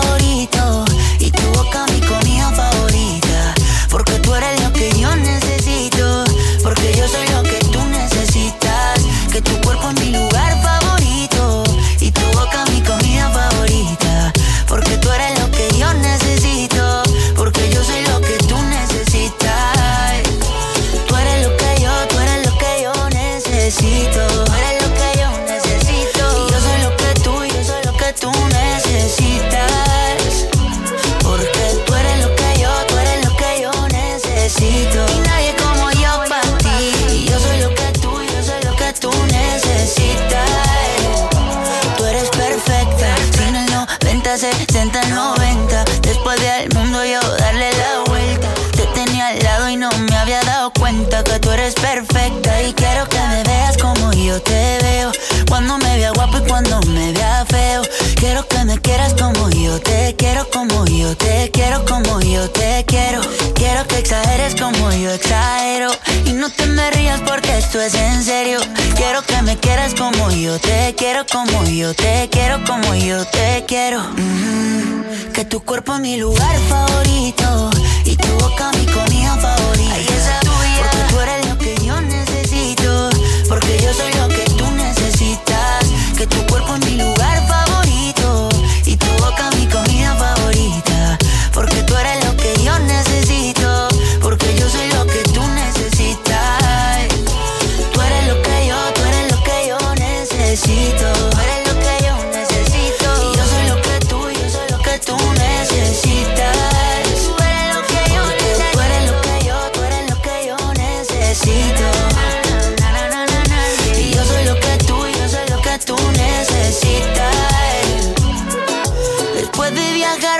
mi lugar favorito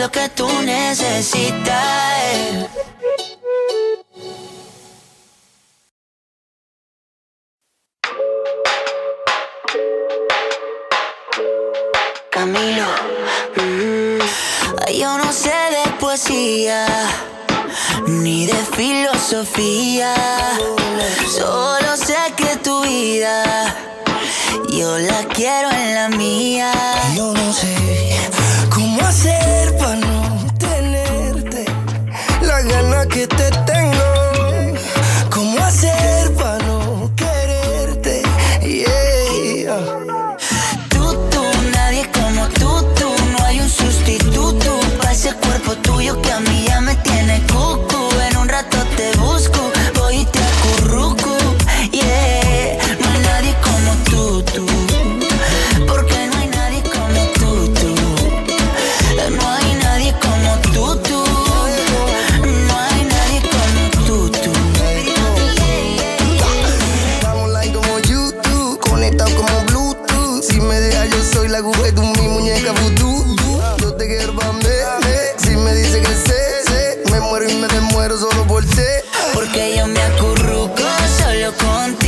Lo que tú necesitas. Camilo, mm, yo no sé de poesía ni de filosofía. Solo sé que tu vida yo la quiero en la mía. Yo no sé cómo hacer para no tenerte la gana que te tengo. Soy la aguja de tu mi muñeca vudú. Yo te quiero pa' mí, Si me dice que sé, sé, me muero y me desmuero solo por ser. Porque yo me acurruco solo contigo.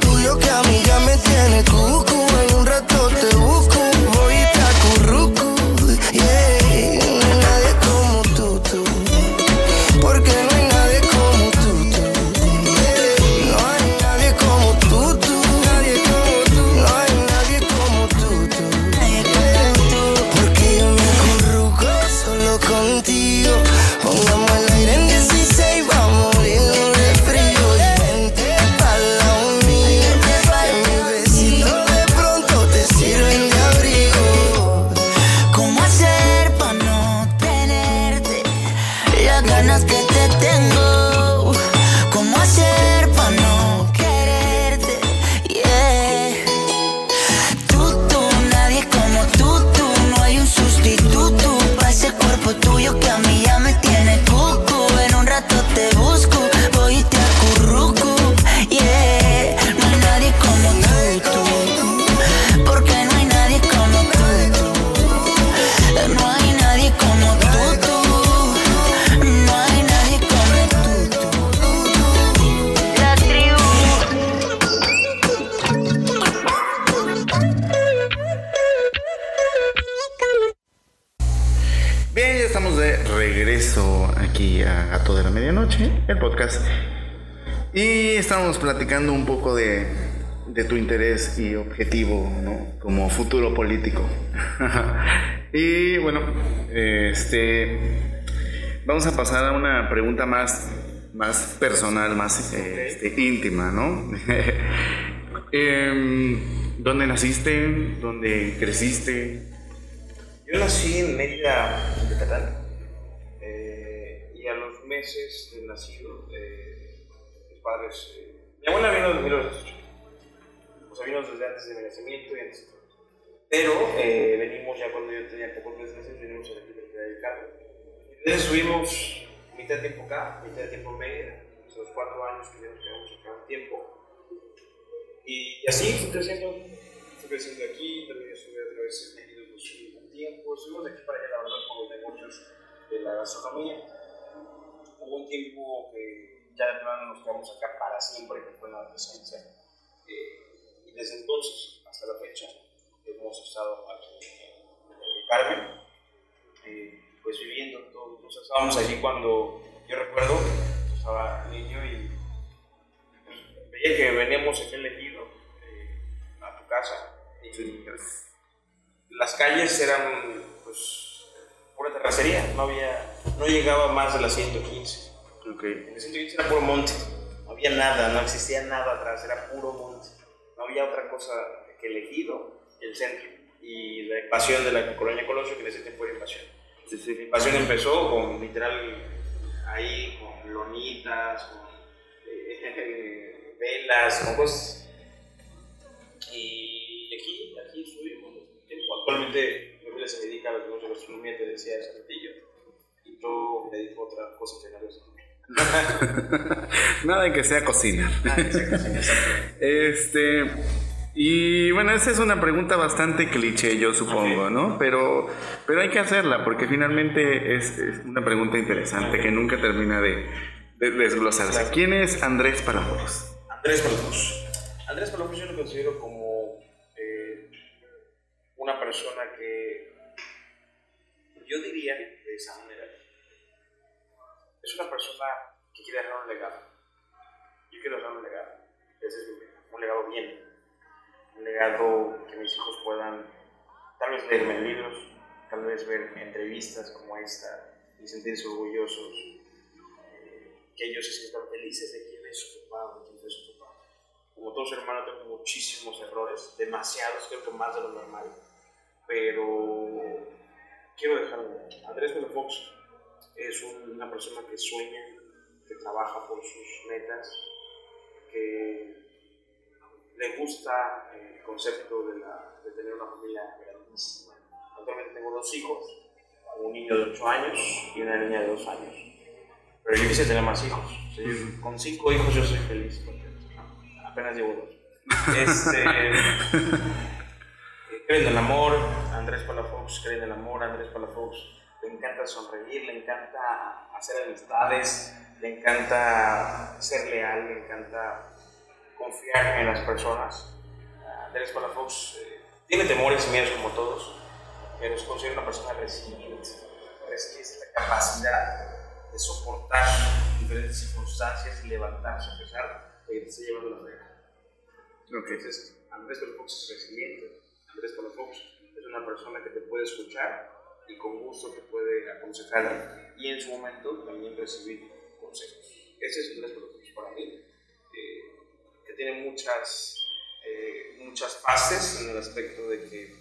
Tuyo que Y estamos platicando un poco de, de tu interés y objetivo, ¿no? Como futuro político. y bueno, este, vamos a pasar a una pregunta más, más personal, más este, íntima, ¿no? Em, ¿Dónde naciste? ¿Dónde creciste? Yo nací en Mérida, Yucatán, eh, y a los meses de nacido, eh, padres. eh, mi abuela vino en 1980, o sea, vino desde antes de mi nacimiento y antes de todo. Pero eh, venimos ya cuando yo tenía pocos meses, venimos a la Universidad del Carmen. Entonces estuvimos mitad de tiempo acá, mitad de tiempo en Mérida, los cuatro años que ya nos quedamos acá un tiempo. Y, y así fui creciendo, fui creciendo aquí, también estuve otra vez en pues, un tiempo, estuvimos de aquí para allá, la verdad, los negocios de la gastronomía. Hubo un tiempo que, ya de plano nos quedamos acá para siempre, que fue la adolescencia. Eh, y desde entonces hasta la fecha hemos estado aquí en el Carmen, eh, pues viviendo todo. Entonces estábamos allí cuando yo recuerdo, estaba niño y veía que veníamos aquí elegido eh, a tu casa. Y las calles eran pues pura terracería, no había, no llegaba más de las 115. En el 115 era puro monte, no había nada, no existía nada atrás, era puro monte. No había otra cosa que elegido, el centro y la invasión de la colonia Colosio, que en ese tiempo era invasión. Sí, sí. La invasión empezó con literal ahí, con lonitas, con eh, velas, con cosas. Y aquí, aquí estuvimos. Actualmente mi familia se dedica a de gastronomía, te decía hace ratillo. Y yo me dedico a otra cosa que no Nada en que sea cocina. Ah, exacto, exacto. Este. Y bueno, esa es una pregunta bastante cliché, yo supongo. ¿no? Pero, pero hay que hacerla porque finalmente es, es una pregunta interesante que nunca termina de, de desglosarse. Claro. ¿Quién es Andrés Palafox? Andrés Palafox. Andrés Palafox yo lo considero como eh, una persona que yo diría de esa manera es una persona que quiere dejar un legado. Yo quiero dejar un legado. Ese es mi legado. Un legado bien. Un legado que mis hijos puedan tal vez leerme libros, tal vez ver entrevistas como esta y sentirse orgullosos eh, que ellos se sientan felices de quién es su papá, de quién fue su papá. Como todo ser humano tengo muchísimos errores, demasiados, creo que más de lo normal, pero quiero dejarlo. Andrés Fox es un- una persona que sueña, que trabaja por sus metas, que le gusta el concepto de, la- de tener una familia grandísima. Actualmente tengo dos hijos, un niño de 8 años y una niña de 2 años. Pero yo quise tener más hijos. O sea, yo- con cinco hijos yo soy feliz, porque apenas llevo dos. Este, eh, cree en el amor, Andrés Palafox cree en el amor, Andrés Palafox le encanta sonreír, le encanta hacer amistades, le encanta ser leal, le encanta confiar en las personas. Andrés Palafox eh, tiene temores y miedos como todos, pero se considera una persona resiliente. Resiliencia es la capacidad de soportar diferentes circunstancias y levantarse a pesar de que esté llevando la frega. Entonces, Andrés Palafox es resiliente. Andrés Palafox es una persona que te puede escuchar y con gusto te puede aconsejar y en su momento también recibir consejos. Ese es Andrés Palafox para mí, eh, que tiene muchas, eh, muchas fases en el aspecto de que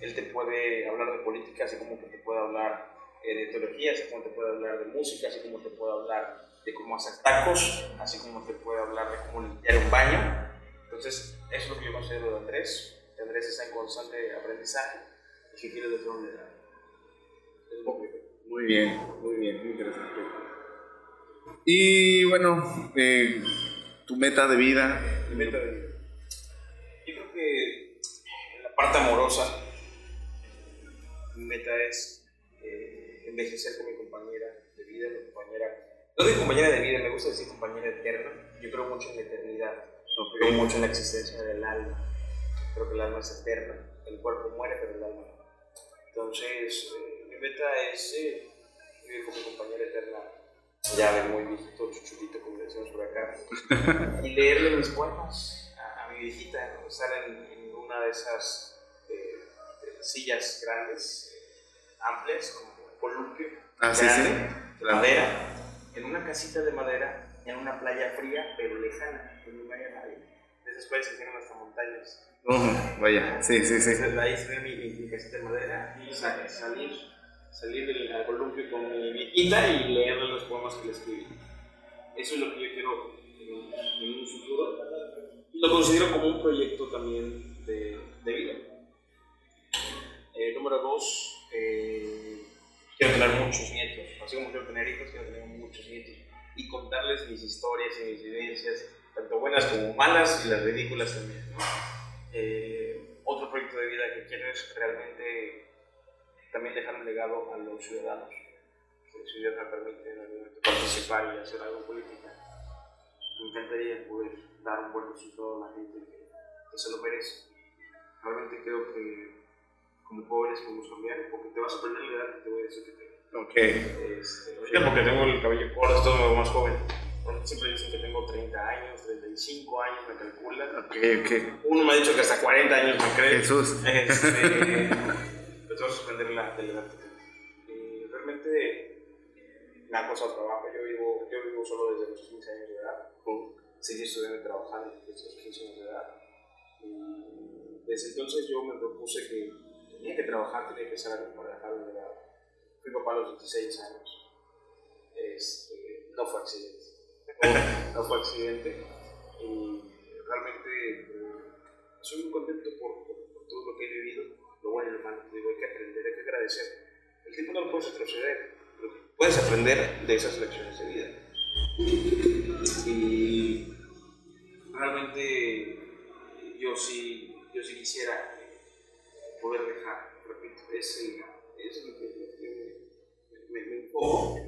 él te puede hablar de política, así como que te puede hablar eh, de teología, así como te puede hablar de música, así como te puede hablar de cómo hacer tacos, así como te puede hablar de cómo limpiar un baño. Entonces, eso es lo que yo considero de Andrés. Andrés está en constante aprendizaje y que quiere dejar Muy bien, muy bien, muy interesante. Y bueno, eh, tu meta de vida. Mi meta de vida. Yo creo que en la parte amorosa, mi meta es eh, envejecer con mi compañera de vida, mi compañera. No digo compañera de vida, me gusta decir compañera eterna. Yo creo mucho en la eternidad, creo mucho en la existencia del alma. Creo que el alma es eterna, el cuerpo muere, pero el alma no. Entonces, eh, meta es eh, vivir con mi compañera eterna, de muy viejito, chuchulito, como decimos por acá y leerle mis poemas a, a mi viejita, ¿no? estar en, en una de esas eh, sillas grandes, eh, amplias, como un columpio, Ah, sí, grande, sí. de madera, en una casita de madera, en una playa fría, pero lejana, donde no haya nadie. De esas playas que tienen hasta montañas. Ujú, vaya, sí, sí, sí. Entonces, ahí se ve mi, mi, mi casita de madera y sa- salir, salir del columpio con mi viejita y leerle los poemas que le escribí. Eso es lo que yo quiero en, un futuro. Lo considero como un proyecto también de, de vida. Eh, número dos, eh, quiero tener muchos nietos. Así como quiero tener hijos, quiero tener muchos nietos. Y contarles mis historias y mis vivencias, tanto buenas como malas y las ridículas también. Eh, otro proyecto de vida que quiero es realmente también dejar un legado a los ciudadanos. Que Si Dios me permite en algún momento participar y hacer algo me encantaría poder dar un buen resultado a la gente que, que se lo merece. Realmente creo que como jóvenes podemos cambiar, porque te vas a sorprender la edad que te voy a decir que tengo. Ok. Este, ahorita porque tengo el cabello corto, me veo más joven. Siempre dicen que tengo 30 años, 35 años, me calculan. Ok, ok. Uno me ha dicho que hasta 40 años me cree. Jesús. Este, te vas a sorprender la, de tengo. Y realmente me ha costado trabajo. Yo vivo, yo vivo solo desde los 15 años de edad. Seguí estudiando y trabajando desde los 15 años de edad. Y desde entonces yo me propuse que tenía que trabajar, tenía que hacer algo para dejar un legado. Fui papá a los 16 años. Este, no fue accidente. no fue accidente. Y realmente eh, soy muy contento por, por, por todo lo que he vivido, lo bueno malo. Te digo, hay que aprender, hay que agradecer. El tiempo no lo puedes retroceder, pero puedes aprender de esas lecciones de vida. Y realmente yo sí, yo sí quisiera poder dejar, repito, ese, es lo que, me, me, me enfoco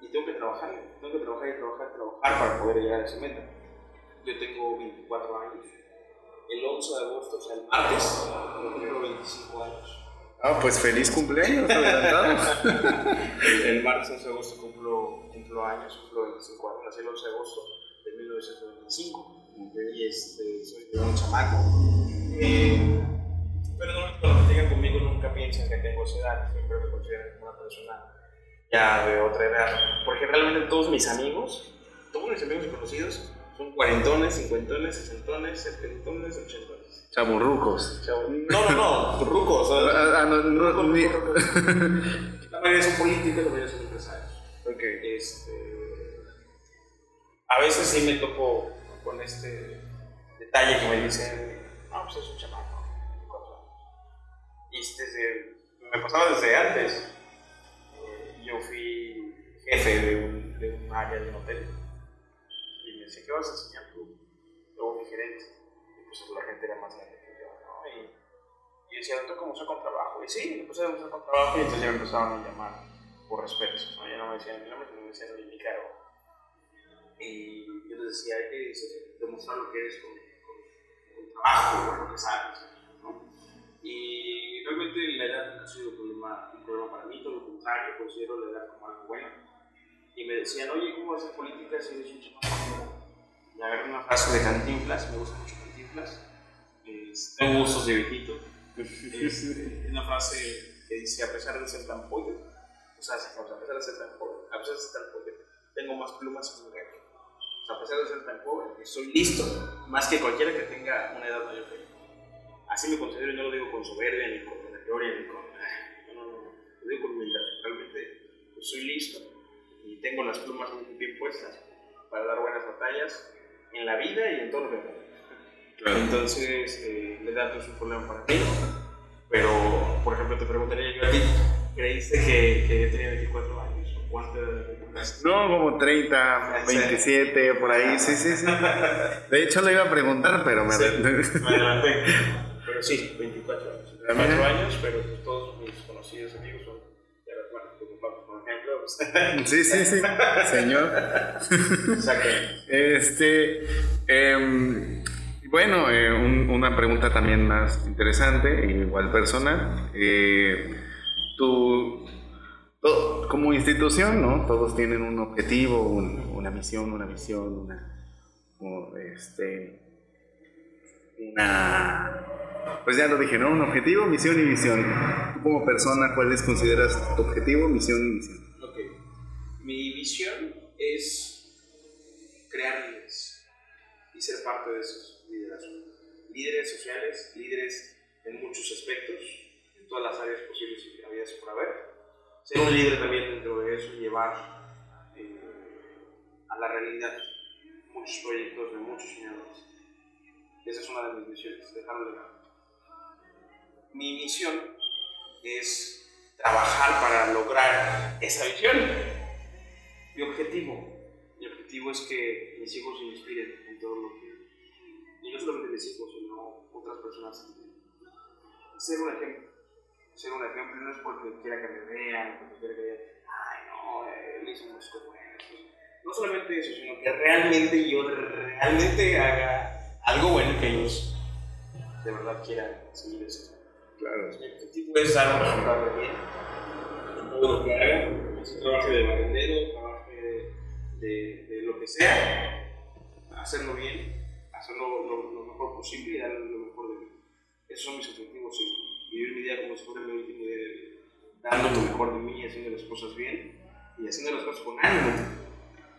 y tengo que trabajar, tengo que trabajar y trabajar trabajar para poder llegar a esa meta. Yo tengo 24 años. El 11 de agosto, o sea, el martes, cumplo 25 años. Ah, pues feliz cumpleaños, adelantado. El, martes 11 de agosto cumplo, cumplo años, cumplo 25 años. Nací el 11 de agosto de 1995. Y este, soy un chamaco. Eh, pero normalmente cuando platican conmigo nunca piensan que tengo esa edad. Siempre me consideran como una persona ya de otra edad. Porque realmente todos mis amigos, todos mis amigos y conocidos, son cuarentones, cincuentones, sesentones, setentones, ochentones. Chamurrucos. Chavos. No, no, no, rucos. Ah, ah, no, no, rucos, ni- rucos, rucos. La mayoría son políticos, la mayoría son empresarios. Ok. Este, a veces sí me topo con este detalle que me dicen, no, pues es un chamaco, de cuatro años. Y desde, me pasaba desde antes. Eh, yo fui jefe de un, de un área de un hotel decía, ¿qué vas a enseñar tú? Luego fui gerente y pues la gente era más grande que yo, ¿no? Y, y decía, ¿tú cómo soy con trabajo? Y sí, me puse demostrar con trabajo y entonces ya me a llamar por respeto, ¿no? Ya no me decían mi nombre, me decían mi cargo. Y yo les decía, hay que demostrar lo que eres con, con, con trabajo, con lo que sabes, ¿no? Y realmente la edad nunca ha sido un problema, un problema para mí, todo lo contrario, considero la edad como algo bueno. Y me decían, oye, ¿cómo hacer política si eres un chamaco? Y agarré una frase de Cantinflas, me gusta mucho Cantinflas, es, tengo gustos de viejito. Es una frase que dice, a pesar de ser tan pollo, o sea, a pesar de ser tan joven, a pesar de ser tan joven, tengo más plumas que un gallo. O sea, a pesar de ser tan joven, estoy listo, más que cualquiera que tenga una edad mayor que yo. Así me considero, y no lo digo con soberbia, ni con gloria, ni con... ah, No, no, no, lo digo con humildad. Realmente pues, soy listo y tengo las plumas muy bien puestas para dar buenas batallas en la vida y en todo lo que me haga. Entonces, eh, edad no es un problema para mí, pero, por ejemplo, te preguntaría yo a ti, ¿creíste que, que yo tenía 24 años? ¿O tenías? No, como 30, 27, por ahí, sí, sí, sí. De hecho, le iba a preguntar, pero me... Sí, me adelanté. Pero sí, 24 años. 24 años, pero pues, todos mis conocidos amigos son, Sí, sí, sí, señor. Este, em, bueno, eh, un- una pregunta también más interesante, igual personal. Eh, tú, como institución, ¿no? Todos tienen un objetivo, un- una misión, una visión, una, este, una, pues ya lo dije, ¿no? Un objetivo, misión y visión. Tú como persona, ¿cuáles consideras tu objetivo, misión y visión? Mi visión es crear líderes y ser parte de esos liderazgos. Líderes sociales, líderes en muchos aspectos, en todas las áreas posibles y habidas por haber. Ser un líder también dentro de eso llevar eh, a la realidad muchos proyectos de muchos soñadores. Esa es una de mis misiones, dejar un legado. Mi misión es trabajar para lograr esa visión. Mi objetivo, mi objetivo es que mis hijos se inspiren en todo lo que, y no solamente mis hijos, sino otras personas. Ser un ejemplo, ser un ejemplo no es porque quiera que me vean, porque quiera que digan, ay no, él hizo música buena, no solamente eso, sino que realmente yo realmente haga algo bueno que ellos de verdad quieran seguir eso. Claro. Mi objetivo es dar un resultado bien en todo lo que haga, si trabaje de barrendero, de, de, lo que sea, hacerlo bien, hacerlo lo, lo mejor posible y dar lo mejor de mí. Esos son mis objetivos, sí. Vivir mi día como si fuera mi último día de. Dando lo mejor de mí, haciendo las cosas bien y haciendo las cosas con ánimo.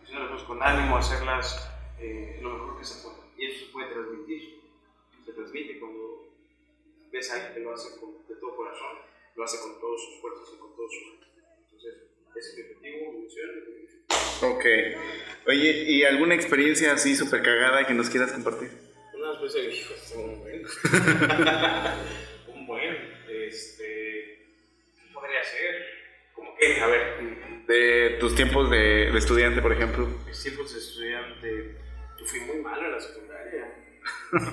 Haciendo las cosas con ánimo, hacerlas eh, lo mejor que se pueda. Y eso se puede transmitir. Se transmite cuando ves a alguien que lo hace con, de todo corazón, lo hace con todas sus fuerzas y con todos sus. Entonces, es mi objetivo. Ok. Oye, ¿y alguna experiencia así súper cagada que nos quieras compartir? Una especie de hijo, este un buen. un buen. Este. ¿Qué podría ser? Como que, a ver, De tus tiempos de, de estudiante, por ejemplo. mis tiempos de estudiante, yo fui muy malo en la secundaria.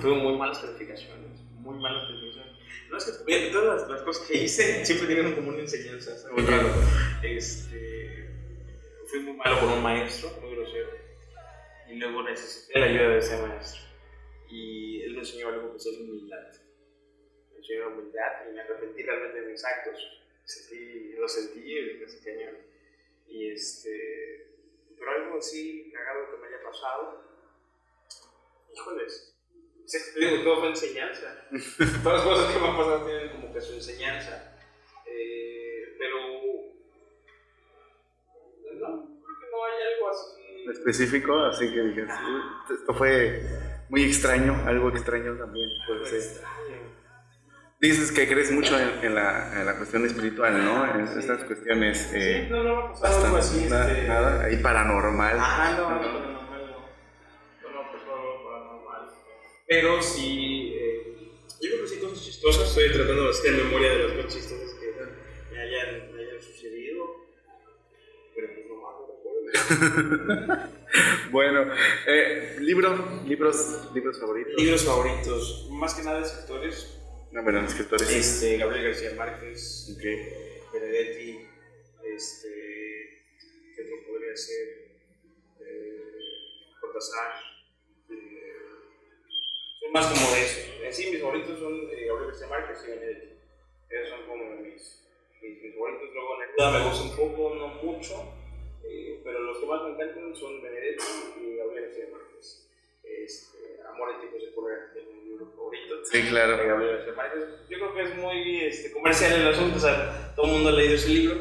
Tuve muy malas calificaciones. Muy malas calificaciones. No es que bien, todas las, las cosas que hice siempre tienen como una enseñanza. Muy raro. Este, fui muy malo con un maestro, muy grosero. Y luego necesité la ayuda de ese maestro. Y él me enseñó algo que es humildad. Me enseñó humildad y me arrepentí realmente de mis actos. Sentí, lo sentí "Sí, cañón". Y este, pero algo así cagado que me haya pasado, híjoles, te digo, todo fue enseñanza. Todas las cosas que me han pasado tienen como que su enseñanza. Eh, pero, no, creo que no hay algo así. Específico, así que digas, "Uy, esto fue muy extraño, algo extraño también puede ser. extraño. Dices que crees mucho en, en la, en la cuestión espiritual, ¿no? En estas cuestiones eh, sí, no, no me ha pasado algo bastante, así. na- este, nada, ahí paranormal. No, no, no, no, Pero sí, eh, yo creo que sí cosas chistosas, estoy tratando de hacer memoria de las cosas chistosas que me hayan, me hayan sucedido, pero pues no más. Bueno, eh, libros, libros, libros favoritos. Libros favoritos, más que nada escritores, No, bueno, escritores. este, Gabriel García Márquez, Ok. Benedetti, este, ¿qué otro podría ser? Eh, Cortázar. Son más como de eso. En sí, mis favoritos son eh, Gabriel García Márquez y Benedetti. Esos son como mis, mis, mis favoritos. Luego Neruda me gusta un poco, no mucho, eh, pero los que más me encantan son Benedetti y Gabriel García Márquez. Este, Amor en tiempos de cólera es mi libro favorito Sí, de claro. Gabriel García Márquez. Yo creo que es muy este, comercial el asunto, o sea, todo el mundo ha leído ese libro,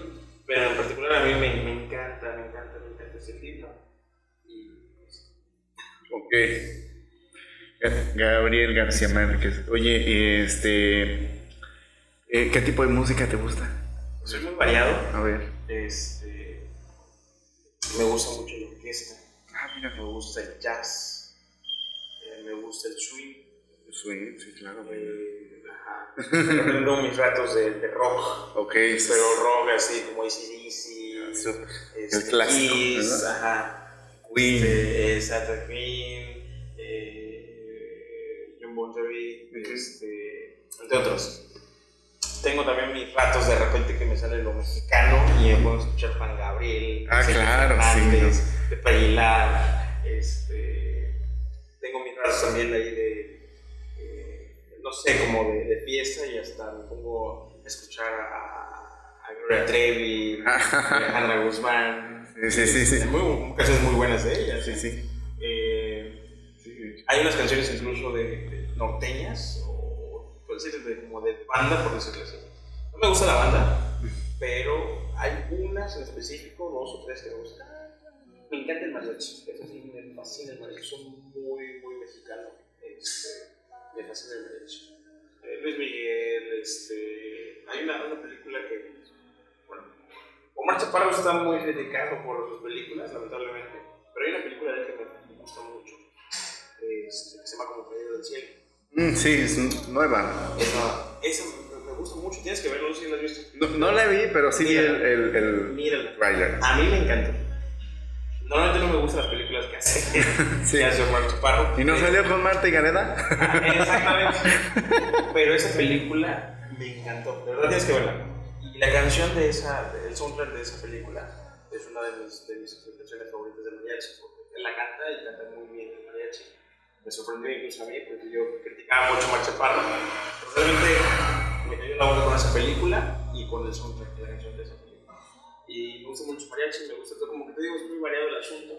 pero en particular a mí me, me encanta, me encanta, me encanta ese libro. Y Ok. Ga- Gabriel García Márquez. Oye, este. eh, ¿Qué tipo de música te gusta? soy muy variado, A ver. este, me gusta mucho la orquesta, Ah, mira. me gusta el jazz, eh, me gusta el swing, Swing, sí, claro. eh, ajá. tengo mis ratos de, de rock, Ok, pero rock así como ACDC, Eso, este, el clásico, Kiss, ¿verdad? ajá. Queen. Este, Santa Queen, este, entre otros. Tengo también mis ratos de repente que me sale lo mexicano y puedo escuchar Juan Gabriel, Ah, claro, sí, Fernández, Pepe Aguilar, este, tengo mis ratos también ahí de, eh, no sé, como de, de fiesta y hasta me pongo a escuchar a, a Gloria Trevi, a Alejandra Guzmán, Sí, sí, sí, sí. muy, canciones muy buenas de ella. Sí, sí. Hay unas canciones incluso de, norteñas, o puede ser de, como de banda, por decirlo así. No me gusta la banda, pero hay unas en específico, dos o tres que me gustan. Me encanta el mariachi, eso sí, me fascina el mariachi, son muy, muy mexicano. Este, me fascina el mariachi. Eh, Luis Miguel, este, hay una, una película que, bueno, Omar Chaparro está muy criticado por sus películas, lamentablemente, pero hay una película de él que me gusta mucho, este, que se llama Como Caído del Cielo. Mm, sí, es nueva. Esa, esa me, me gusta mucho, tienes que verlo, no sé si la has visto. No, no la vi, pero sí vi el, el, el Mírala. trailer. A mí me encanta. Normalmente no me gustan las películas que hace, Sí. que hace Omar Chaparro. ¿Y no salió con Marta y Gareda? Exactamente. Pero esa película me encantó. De verdad tienes que verla. Y la canción de esa, el soundtrack de esa película es una de mis, de mis canciones favoritas de mariachi, porque la canta y canta muy bien el mariachi. Me sorprendió incluso a mí, porque yo criticaba mucho a Chaparro. Pero realmente me cayó la boca con esa película y con el soundtrack de la canción de esa película. Y me gusta mucho mariachi, me gusta todo, como que te digo, es muy variado el asunto.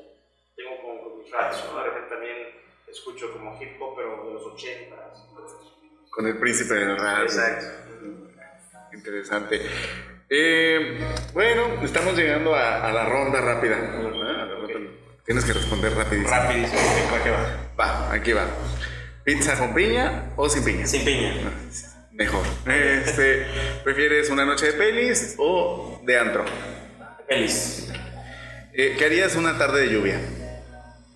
Tengo como con mis ratos, ¿no? De repente también escucho como hip hop, pero de los 80s. Con el príncipe del rap. Exacto. Interesante. Eh, bueno, estamos llegando a, a la ronda rápida. ¿verdad? A la ronda- Tienes que responder rapidísimo. Rapidísimo, ¿para qué va? Va, aquí va. ¿Pizza con piña o sin piña? Sin piña. Mejor. Este, ¿Prefieres una noche de pelis o de antro? Feliz. Eh, ¿Qué harías una tarde de lluvia?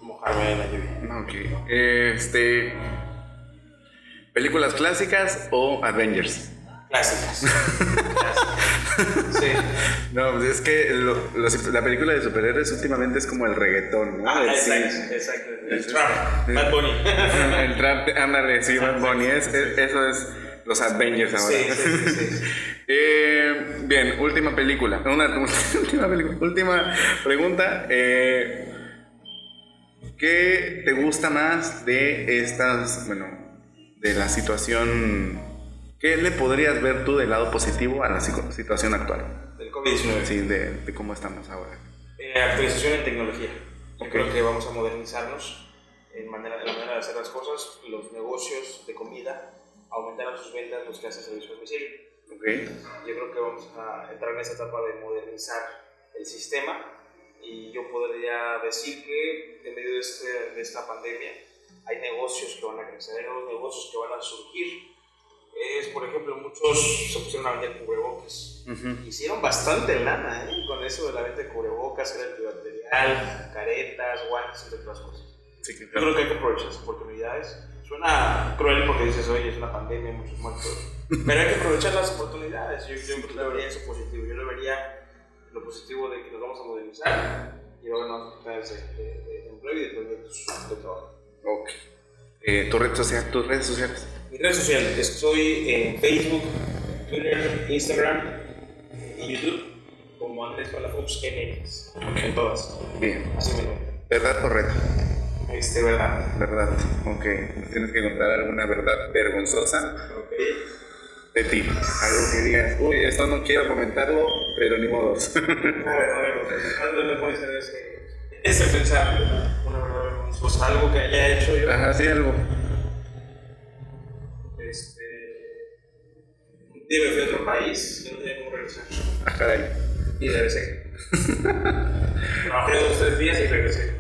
Mojarme en la lluvia. Ok. Este, ¿Películas clásicas o Avengers? Clásicas. Clásicas. Sí. No, pues es que lo- los- la película de superhéroes últimamente es como el reggaetón, ¿no? Ah, El exacto, exacto. El trap. Bad Bunny. El trap, ándale, sí, Bad Bunny, es, es- eso es los Avengers ahora. Sí, sí, sí, sí, sí. Eh, bien, última película. Una, última película. Última pregunta. eh, ¿Qué te gusta más de estas, bueno, de la situación? ¿Qué le podrías ver tú del lado positivo a la situación actual? Del COVID-19. Sí, de, de cómo estamos ahora. Eh, actualización en tecnología. Yo Ok. creo que vamos a modernizarnos en, manera, en la manera de hacer las cosas. Los negocios de comida aumentarán sus ventas, los que hacen servicio a domicilio. ¿Ok? Yo creo que vamos a entrar en esa etapa de modernizar el sistema y yo podría decir que en medio de, este- de esta pandemia hay negocios que van a crecer, hay nuevos negocios que van a surgir. Es, por ejemplo, muchos se pusieron a vender cubrebocas. Hicieron bastante lana ¿eh? con eso de la venta de cubrebocas, gel antibacterial, caretas, guantes, entre otras cosas. Sí, que Yo creo que hay que aprovechar las oportunidades. Suena cruel porque dices, oye, es una pandemia, muchos muertos. Pero hay que aprovechar las oportunidades. Yo, yo le vería eso positivo. Yo le vería lo positivo de que nos vamos a modernizar y va a haber nuevas oportunidades de, empleo y de proyectos de trabajo. Ok. Eh, ¿tu red social, ¿Tus redes sociales? Mi red social, estoy en Facebook, Twitter, Instagram y YouTube como Andrés Palafox MX. En todas. Bien. Así me. ¿Verdad o reto? Este, ¿verdad? Verdad. Ok. ¿Nos tienes que contar alguna verdad vergonzosa Ok. de ti? Algo que digas, uy, esto no quiero comentarlo, pero ni modos. A ver, a ver, ¿cuándo me puede ser ese, ese pensar una verdad vergonzosa? Algo que haya hecho yo. Ajá, sí, algo. Día me fui a otro país y no tenía cómo regresar. Ah, caray. Y regresé. Trabajé dos tres días y regresé.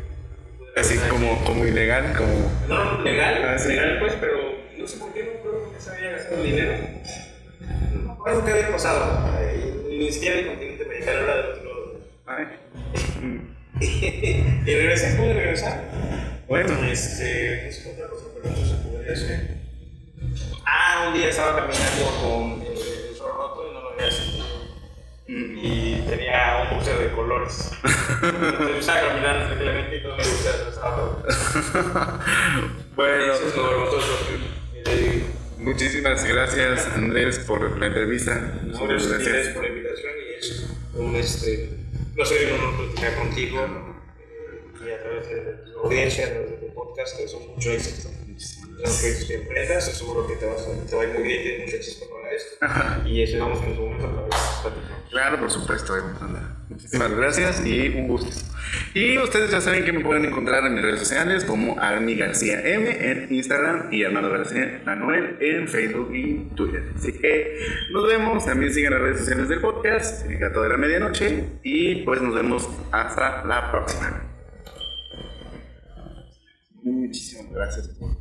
Así como, como ilegal, como... No, legal, Ah, sí. legal pues, pero no sé por qué no creo que se había gastado el dinero. No me acuerdo qué había pasado. Eh, Ni siquiera el continente americano era del otro lado. Ay. y regresé, pude regresar. Bueno. Este, no sé otra cosa, pero no se podría hacer. Ah, un día estaba caminando con eh, el sorroto y no lo había sentido. Y tenía un museo de colores. Entonces estaba caminando tranquilamente y todo me gustaba. Estaba Bueno, Eso es lo vergonzoso muchísimas gracias Andrés por la entrevista. No, gracias ustedes por la invitación y es un este, placer platicar contigo eh, y a través de tu audiencia, a través de tu podcast, te deseo mucho éxito. Proyectos que emprendas, seguro que te, vas a, te va a ir muy bien, tienes éxito para esto. Y esperamos que en su momento la vez platicamos. Claro, por supuesto. Anda. Muchísimas gracias y un gusto. Y ustedes ya saben que me pueden encontrar en mis redes sociales como Armi García M en Instagram y Armando García Manuel en Facebook y Twitter. Así que nos vemos. También sigan las redes sociales del podcast, El Gato de la Medianoche. Y pues nos vemos hasta la próxima. Muchísimas gracias por